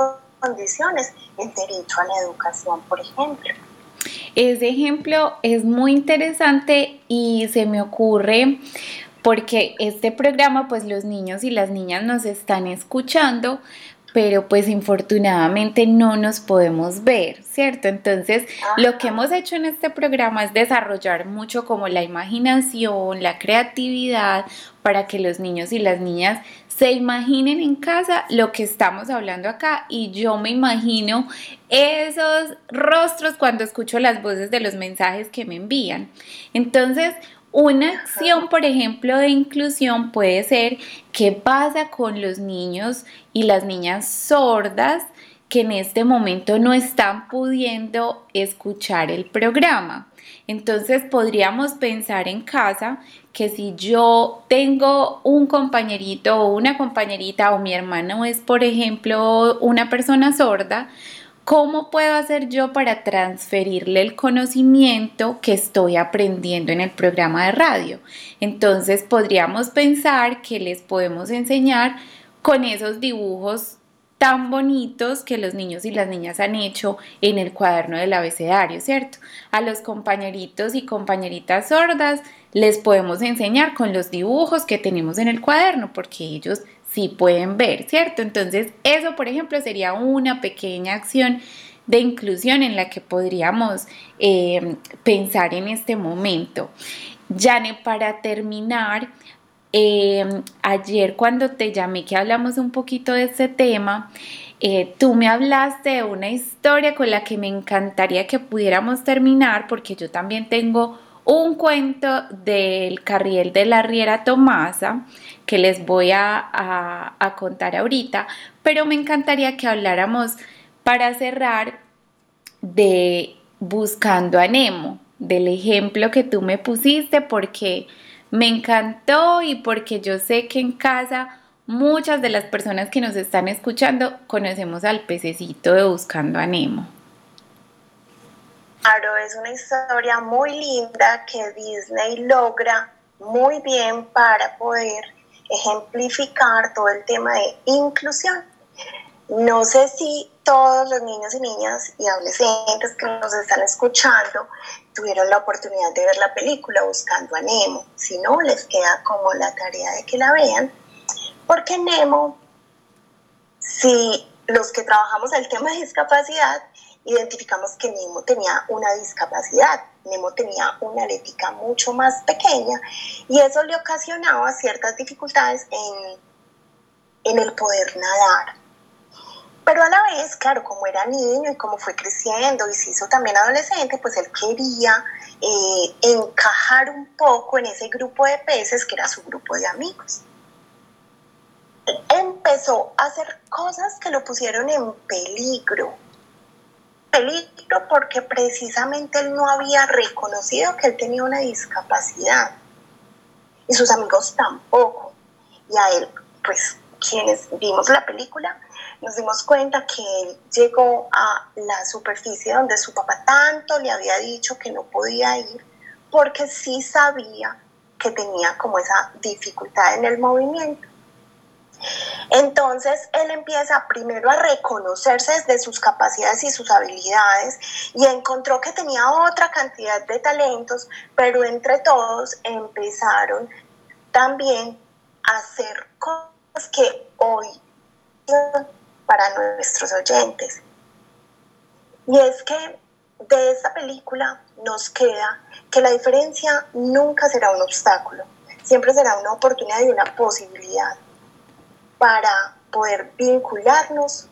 condiciones el derecho a la educación, por ejemplo. Ese ejemplo es muy interesante y se me ocurre porque este programa pues los niños y las niñas nos están escuchando, pero pues infortunadamente no nos podemos ver, ¿cierto? Entonces, lo que hemos hecho en este programa es desarrollar mucho como la imaginación, la creatividad, para que los niños y las niñas se imaginen en casa lo que estamos hablando acá y yo me imagino esos rostros cuando escucho las voces de los mensajes que me envían. Entonces, una acción, por ejemplo, de inclusión puede ser qué pasa con los niños y las niñas sordas que en este momento no están pudiendo escuchar el programa. Entonces podríamos pensar en casa que si yo tengo un compañerito o una compañerita o mi hermano es, por ejemplo, una persona sorda, ¿Cómo puedo hacer yo para transferirle el conocimiento que estoy aprendiendo en el programa de radio? Entonces podríamos pensar que les podemos enseñar con esos dibujos tan bonitos que los niños y las niñas han hecho en el cuaderno del abecedario, ¿cierto? A los compañeritos y compañeritas sordas les podemos enseñar con los dibujos que tenemos en el cuaderno, porque ellos pueden ver, ¿cierto? Entonces, eso, por ejemplo, sería una pequeña acción de inclusión en la que podríamos eh, pensar en este momento. Yane, para terminar, eh, ayer cuando te llamé que hablamos un poquito de este tema, eh, tú me hablaste de una historia con la que me encantaría que pudiéramos terminar porque yo también tengo un cuento del carriel de la Riera Tomasa que les voy a, a contar ahorita, pero me encantaría que habláramos para cerrar de Buscando a Nemo, del ejemplo que tú me pusiste, porque me encantó y porque yo sé que en casa muchas de las personas que nos están escuchando conocemos al pececito de Buscando a Nemo. Claro, es una historia muy linda que Disney logra muy bien para poder ejemplificar todo el tema de inclusión. No sé si todos los niños y niñas y adolescentes que nos están escuchando tuvieron la oportunidad de ver la película Buscando a Nemo. Si no, les queda como la tarea de que la vean, porque Nemo, si los que trabajamos el tema de discapacidad, identificamos que Nemo tenía una discapacidad. Nemo tenía una alética mucho más pequeña y eso le ocasionaba ciertas dificultades en, en el poder nadar. Pero a la vez, claro, como era niño y como fue creciendo y se hizo también adolescente, pues él quería eh, encajar un poco en ese grupo de peces que era su grupo de amigos. Empezó a hacer cosas que lo pusieron en peligro. Peligro porque precisamente él no había reconocido que él tenía una discapacidad. Y sus amigos tampoco. Y a él, pues quienes vimos la película, nos dimos cuenta que él llegó a la superficie donde su papá tanto le había dicho que no podía ir porque sí sabía que tenía como esa dificultad en el movimiento. Entonces él empieza primero a reconocerse desde sus capacidades y sus habilidades y encontró que tenía otra cantidad de talentos, pero entre todos empezaron también a hacer cosas que hoy para nuestros oyentes. Y es que de esta película nos queda que la diferencia nunca será un obstáculo, siempre será una oportunidad y una posibilidad para poder vincularnos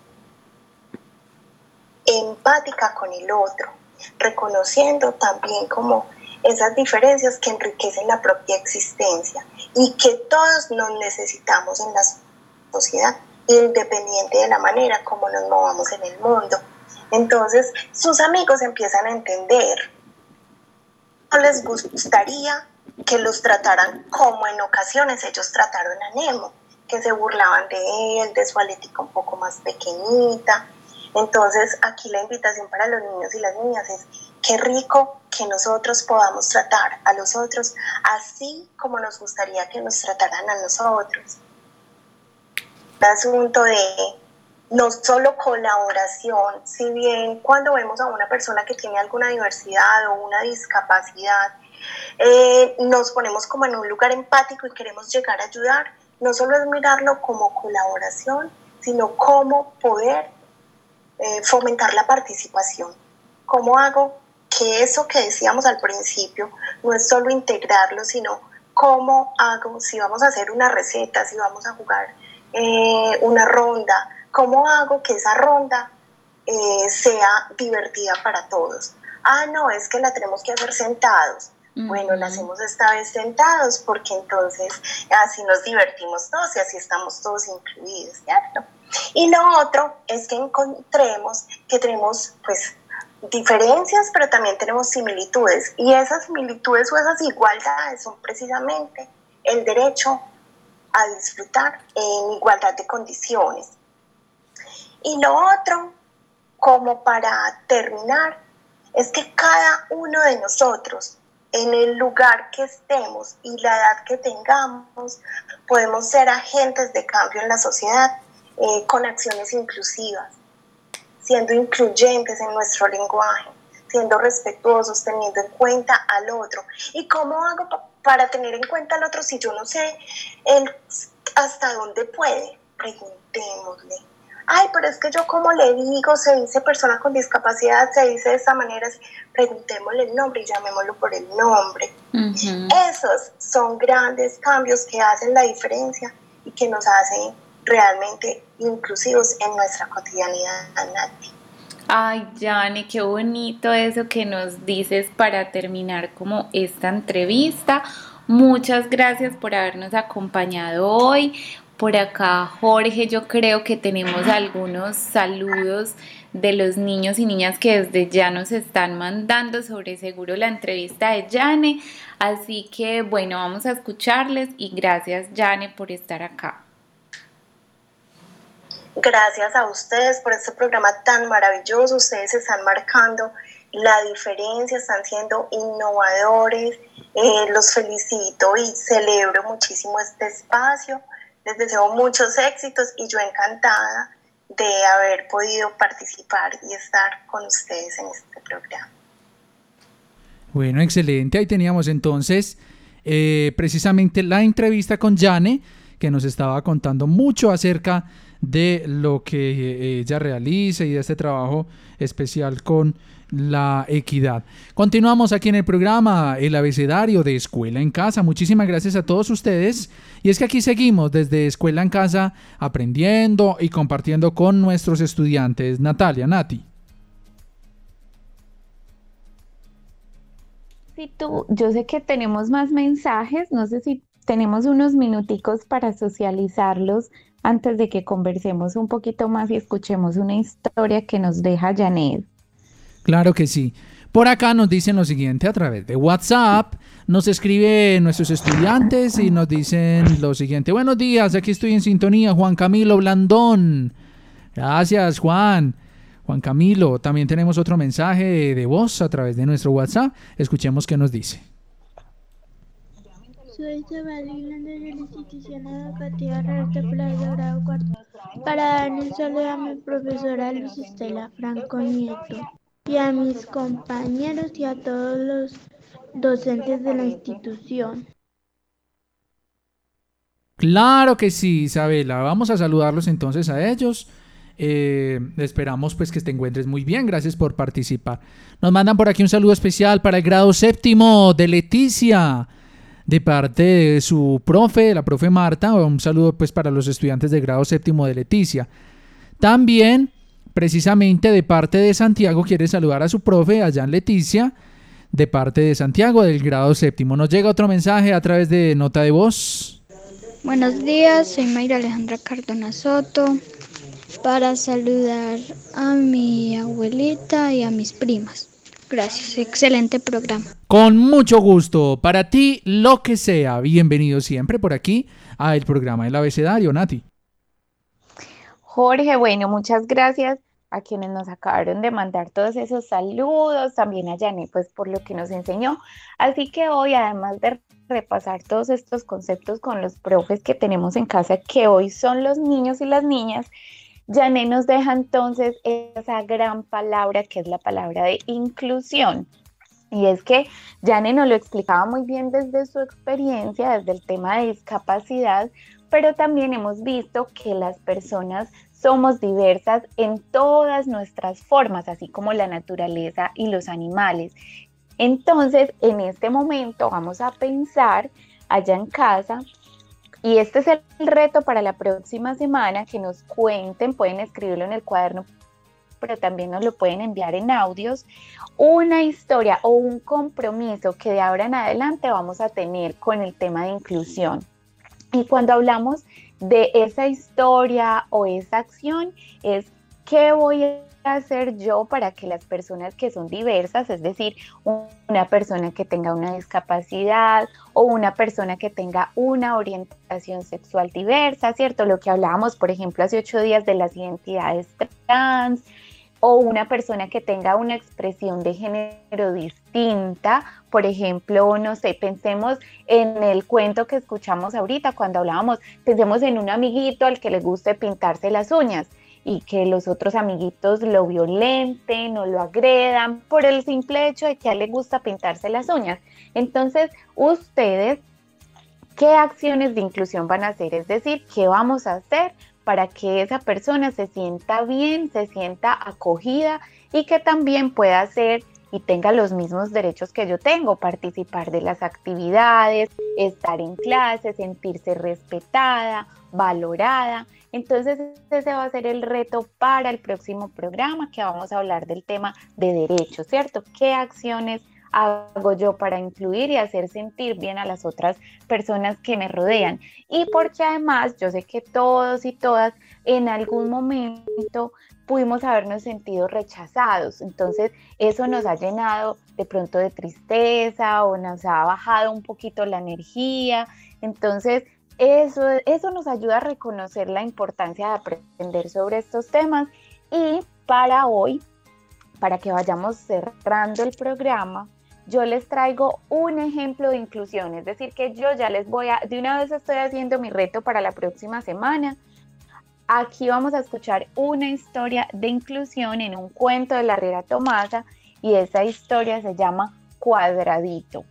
empática con el otro, reconociendo también como esas diferencias que enriquecen la propia existencia y que todos nos necesitamos en la sociedad independiente de la manera como nos movamos en el mundo. Entonces, sus amigos empiezan a entender. No les gustaría que los trataran como en ocasiones ellos trataron a Nemo, que se burlaban de él, de su alética un poco más pequeñita. Entonces, aquí la invitación para los niños y las niñas es qué rico que nosotros podamos tratar a los otros así como nos gustaría que nos trataran a nosotros asunto de no solo colaboración, si bien cuando vemos a una persona que tiene alguna diversidad o una discapacidad, eh, nos ponemos como en un lugar empático y queremos llegar a ayudar, no solo es mirarlo como colaboración, sino cómo poder eh, fomentar la participación. ¿Cómo hago que eso que decíamos al principio no es solo integrarlo, sino cómo hago, si vamos a hacer una receta, si vamos a jugar eh, una ronda, ¿cómo hago que esa ronda eh, sea divertida para todos? Ah, no, es que la tenemos que hacer sentados. Bueno, la hacemos esta vez sentados porque entonces así nos divertimos todos y así estamos todos incluidos, ¿cierto? Y lo otro es que encontremos que tenemos pues diferencias, pero también tenemos similitudes y esas similitudes o esas igualdades son precisamente el derecho a disfrutar en igualdad de condiciones. Y lo otro, como para terminar, es que cada uno de nosotros, en el lugar que estemos y la edad que tengamos, podemos ser agentes de cambio en la sociedad eh, con acciones inclusivas, siendo incluyentes en nuestro lenguaje, siendo respetuosos, teniendo en cuenta al otro. ¿Y cómo hago para tener en cuenta al otro si yo no sé el, hasta dónde puede, preguntémosle. Ay, pero es que yo como le digo, se dice persona con discapacidad, se dice de esta manera, preguntémosle el nombre y llamémoslo por el nombre. Esos son grandes cambios que hacen la diferencia y que nos hacen realmente inclusivos en nuestra cotidianidad, Nati. Ay, Jane, qué bonito eso que nos dices para terminar como esta entrevista. Muchas gracias por habernos acompañado hoy. Por acá, Jorge, yo creo que tenemos algunos saludos de los niños y niñas que desde ya nos están mandando sobre seguro la entrevista de Jane. Así que bueno, vamos a escucharles y gracias Jane por estar acá. Gracias a ustedes por este programa tan maravilloso. Ustedes están marcando la diferencia, están siendo innovadores. Eh, los felicito y celebro muchísimo este espacio. Les deseo muchos éxitos y yo encantada de haber podido participar y estar con ustedes en este programa. Bueno, excelente. Ahí teníamos entonces eh, precisamente la entrevista con Jane, que nos estaba contando mucho acerca de lo que ella realiza y de este trabajo especial con la equidad. Continuamos aquí en el programa El Abecedario de Escuela en Casa. Muchísimas gracias a todos ustedes. Y es que aquí seguimos desde Escuela en Casa aprendiendo y compartiendo con nuestros estudiantes. Natalia, Nati. Sí, tú, yo sé que tenemos más mensajes, no sé si tenemos unos minuticos para socializarlos antes de que conversemos un poquito más y escuchemos una historia que nos deja Janet. Claro que sí. Por acá nos dicen lo siguiente a través de WhatsApp. Nos escriben nuestros estudiantes y nos dicen lo siguiente. Buenos días, aquí estoy en sintonía. Juan Camilo Blandón. Gracias, Juan. Juan Camilo, también tenemos otro mensaje de voz a través de nuestro WhatsApp. Escuchemos qué nos dice. Soy Sabalina de la institución educativa Roberto Plaza Grado Cuarto para dar un saludo a mi profesora Luz Estela Franco Nieto y a mis compañeros y a todos los docentes de la institución. Claro que sí, Isabela. Vamos a saludarlos entonces a ellos. Eh, esperamos pues que te encuentres muy bien. Gracias por participar. Nos mandan por aquí un saludo especial para el grado séptimo de Leticia de parte de su profe, la profe Marta, un saludo pues para los estudiantes del grado séptimo de Leticia. También, precisamente de parte de Santiago, quiere saludar a su profe, allá en Leticia, de parte de Santiago del grado séptimo. Nos llega otro mensaje a través de nota de voz. Buenos días, soy Mayra Alejandra Cardona Soto para saludar a mi abuelita y a mis primas. Gracias, excelente programa. Con mucho gusto, para ti lo que sea, bienvenido siempre por aquí al programa del abecedario, Nati. Jorge, bueno, muchas gracias a quienes nos acabaron de mandar todos esos saludos, también a Janet, pues por lo que nos enseñó. Así que hoy, además de repasar todos estos conceptos con los profes que tenemos en casa, que hoy son los niños y las niñas, Janet nos deja entonces esa gran palabra que es la palabra de inclusión. Y es que Janet nos lo explicaba muy bien desde su experiencia, desde el tema de discapacidad, pero también hemos visto que las personas somos diversas en todas nuestras formas, así como la naturaleza y los animales. Entonces, en este momento vamos a pensar allá en casa y este es el reto para la próxima semana, que nos cuenten, pueden escribirlo en el cuaderno, pero también nos lo pueden enviar en audios, una historia o un compromiso que de ahora en adelante vamos a tener con el tema de inclusión. Y cuando hablamos de esa historia o esa acción, es qué voy a hacer yo para que las personas que son diversas, es decir, una persona que tenga una discapacidad o una persona que tenga una orientación sexual diversa, ¿cierto? Lo que hablábamos, por ejemplo, hace ocho días de las identidades trans o una persona que tenga una expresión de género distinta, por ejemplo, no sé, pensemos en el cuento que escuchamos ahorita cuando hablábamos, pensemos en un amiguito al que le guste pintarse las uñas y que los otros amiguitos lo violenten o lo agredan por el simple hecho de que a él le gusta pintarse las uñas. Entonces, ustedes qué acciones de inclusión van a hacer, es decir, qué vamos a hacer para que esa persona se sienta bien, se sienta acogida y que también pueda hacer y tenga los mismos derechos que yo tengo, participar de las actividades, estar en clase, sentirse respetada, valorada. Entonces ese va a ser el reto para el próximo programa que vamos a hablar del tema de derechos, ¿cierto? ¿Qué acciones hago yo para incluir y hacer sentir bien a las otras personas que me rodean? Y porque además yo sé que todos y todas en algún momento pudimos habernos sentido rechazados. Entonces, eso nos ha llenado de pronto de tristeza o nos ha bajado un poquito la energía. Entonces, eso, eso nos ayuda a reconocer la importancia de aprender sobre estos temas. Y para hoy, para que vayamos cerrando el programa, yo les traigo un ejemplo de inclusión, es decir, que yo ya les voy a, de una vez estoy haciendo mi reto para la próxima semana Aquí vamos a escuchar una historia de inclusión en un cuento de la Riera Tomasa y esa historia se llama Cuadradito.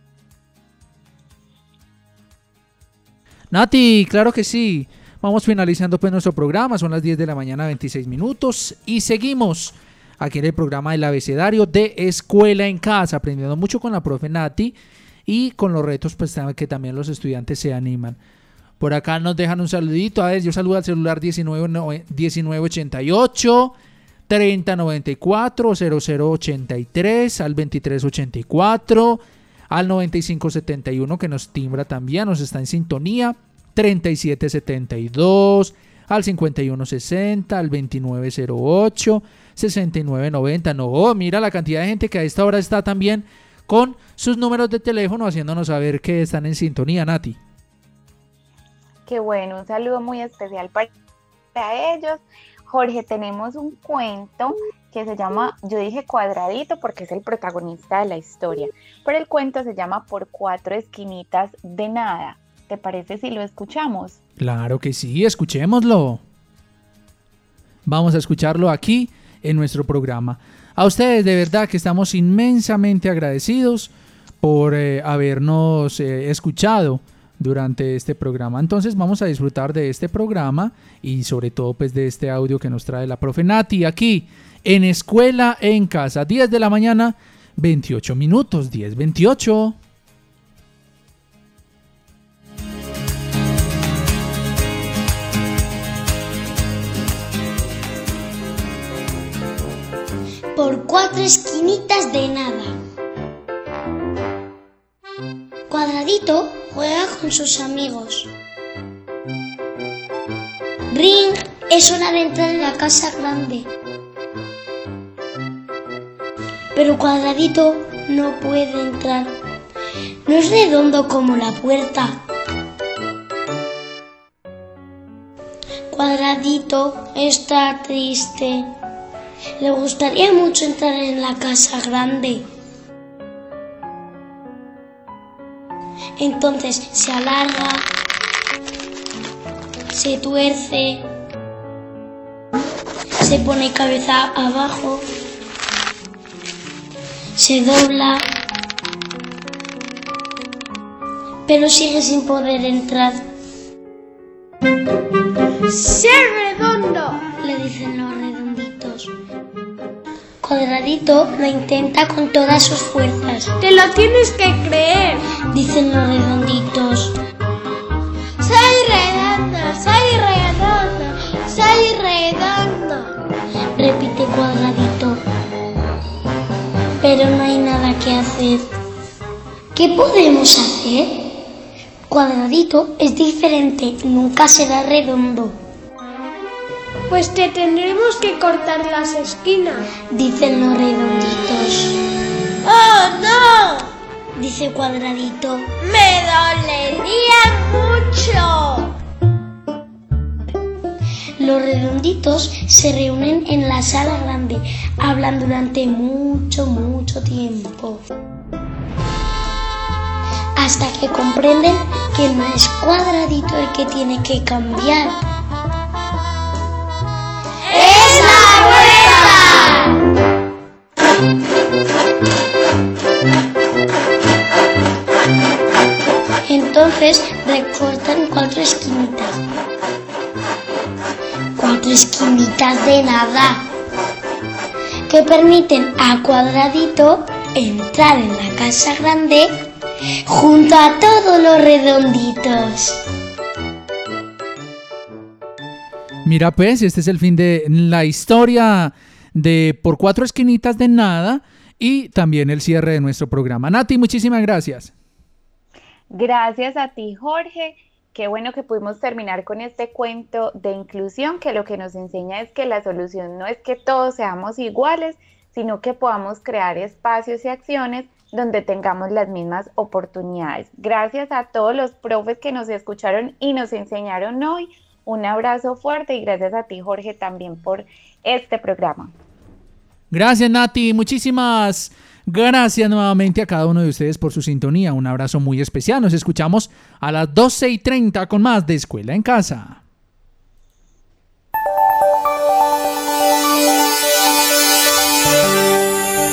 Nati, claro que sí. Vamos finalizando pues nuestro programa, son las 10 de la mañana 26 minutos y seguimos aquí en el programa del abecedario de Escuela en Casa, aprendiendo mucho con la profe Nati y con los retos pues que también los estudiantes se animan. Por acá nos dejan un saludito. A ver, yo saludo al celular 19, 1988 3094 0083 al 2384 al 9571 que nos timbra también, nos está en sintonía 3772 al 5160 al 2908 6990. No, mira la cantidad de gente que a esta hora está también con sus números de teléfono haciéndonos saber que están en sintonía, Nati. Qué bueno, un saludo muy especial para ellos. Jorge, tenemos un cuento que se llama, yo dije cuadradito porque es el protagonista de la historia, pero el cuento se llama Por cuatro esquinitas de nada. ¿Te parece si lo escuchamos? Claro que sí, escuchémoslo. Vamos a escucharlo aquí en nuestro programa. A ustedes de verdad que estamos inmensamente agradecidos por eh, habernos eh, escuchado durante este programa. Entonces vamos a disfrutar de este programa y sobre todo pues de este audio que nos trae la profe Nati aquí en Escuela en Casa. 10 de la mañana, 28 minutos, 10, 28. Por cuatro esquinitas de nada. Cuadradito juega con sus amigos. Bring, es hora de entrar en la casa grande. Pero Cuadradito no puede entrar. No es redondo como la puerta. Cuadradito está triste. Le gustaría mucho entrar en la casa grande. Entonces se alarga, se tuerce, se pone cabeza abajo, se dobla, pero sigue sin poder entrar. ¡Ser redondo! Le dicen los redonditos. Cuadradito lo intenta con todas sus fuerzas. Te lo tienes que creer. Dicen los redonditos. Soy redondo, soy redondo, soy redondo. Repite cuadradito. Pero no hay nada que hacer. ¿Qué podemos hacer? Cuadradito es diferente, nunca será redondo. Pues te tendremos que cortar las esquinas. Dicen los redonditos. ¡Oh, no! Dice cuadradito. ¡Me dolería mucho! Los redonditos se reúnen en la sala grande, hablan durante mucho, mucho tiempo. Hasta que comprenden que no es cuadradito el que tiene que cambiar. Recortan cuatro esquinitas. Cuatro esquinitas de nada que permiten a Cuadradito entrar en la casa grande junto a todos los redonditos. Mira pues, este es el fin de la historia de Por Cuatro Esquinitas de Nada y también el cierre de nuestro programa. Nati, muchísimas gracias. Gracias a ti, Jorge. Qué bueno que pudimos terminar con este cuento de inclusión que lo que nos enseña es que la solución no es que todos seamos iguales, sino que podamos crear espacios y acciones donde tengamos las mismas oportunidades. Gracias a todos los profes que nos escucharon y nos enseñaron hoy. Un abrazo fuerte y gracias a ti, Jorge, también por este programa. Gracias, Nati. Muchísimas gracias nuevamente a cada uno de ustedes por su sintonía. Un abrazo muy especial. Nos escuchamos a las 12 y 30 con más de Escuela en Casa.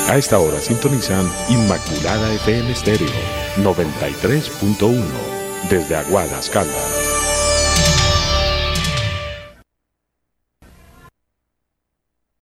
A esta hora sintonizan Inmaculada FM Stereo 93.1 desde Aguadas, Caldas.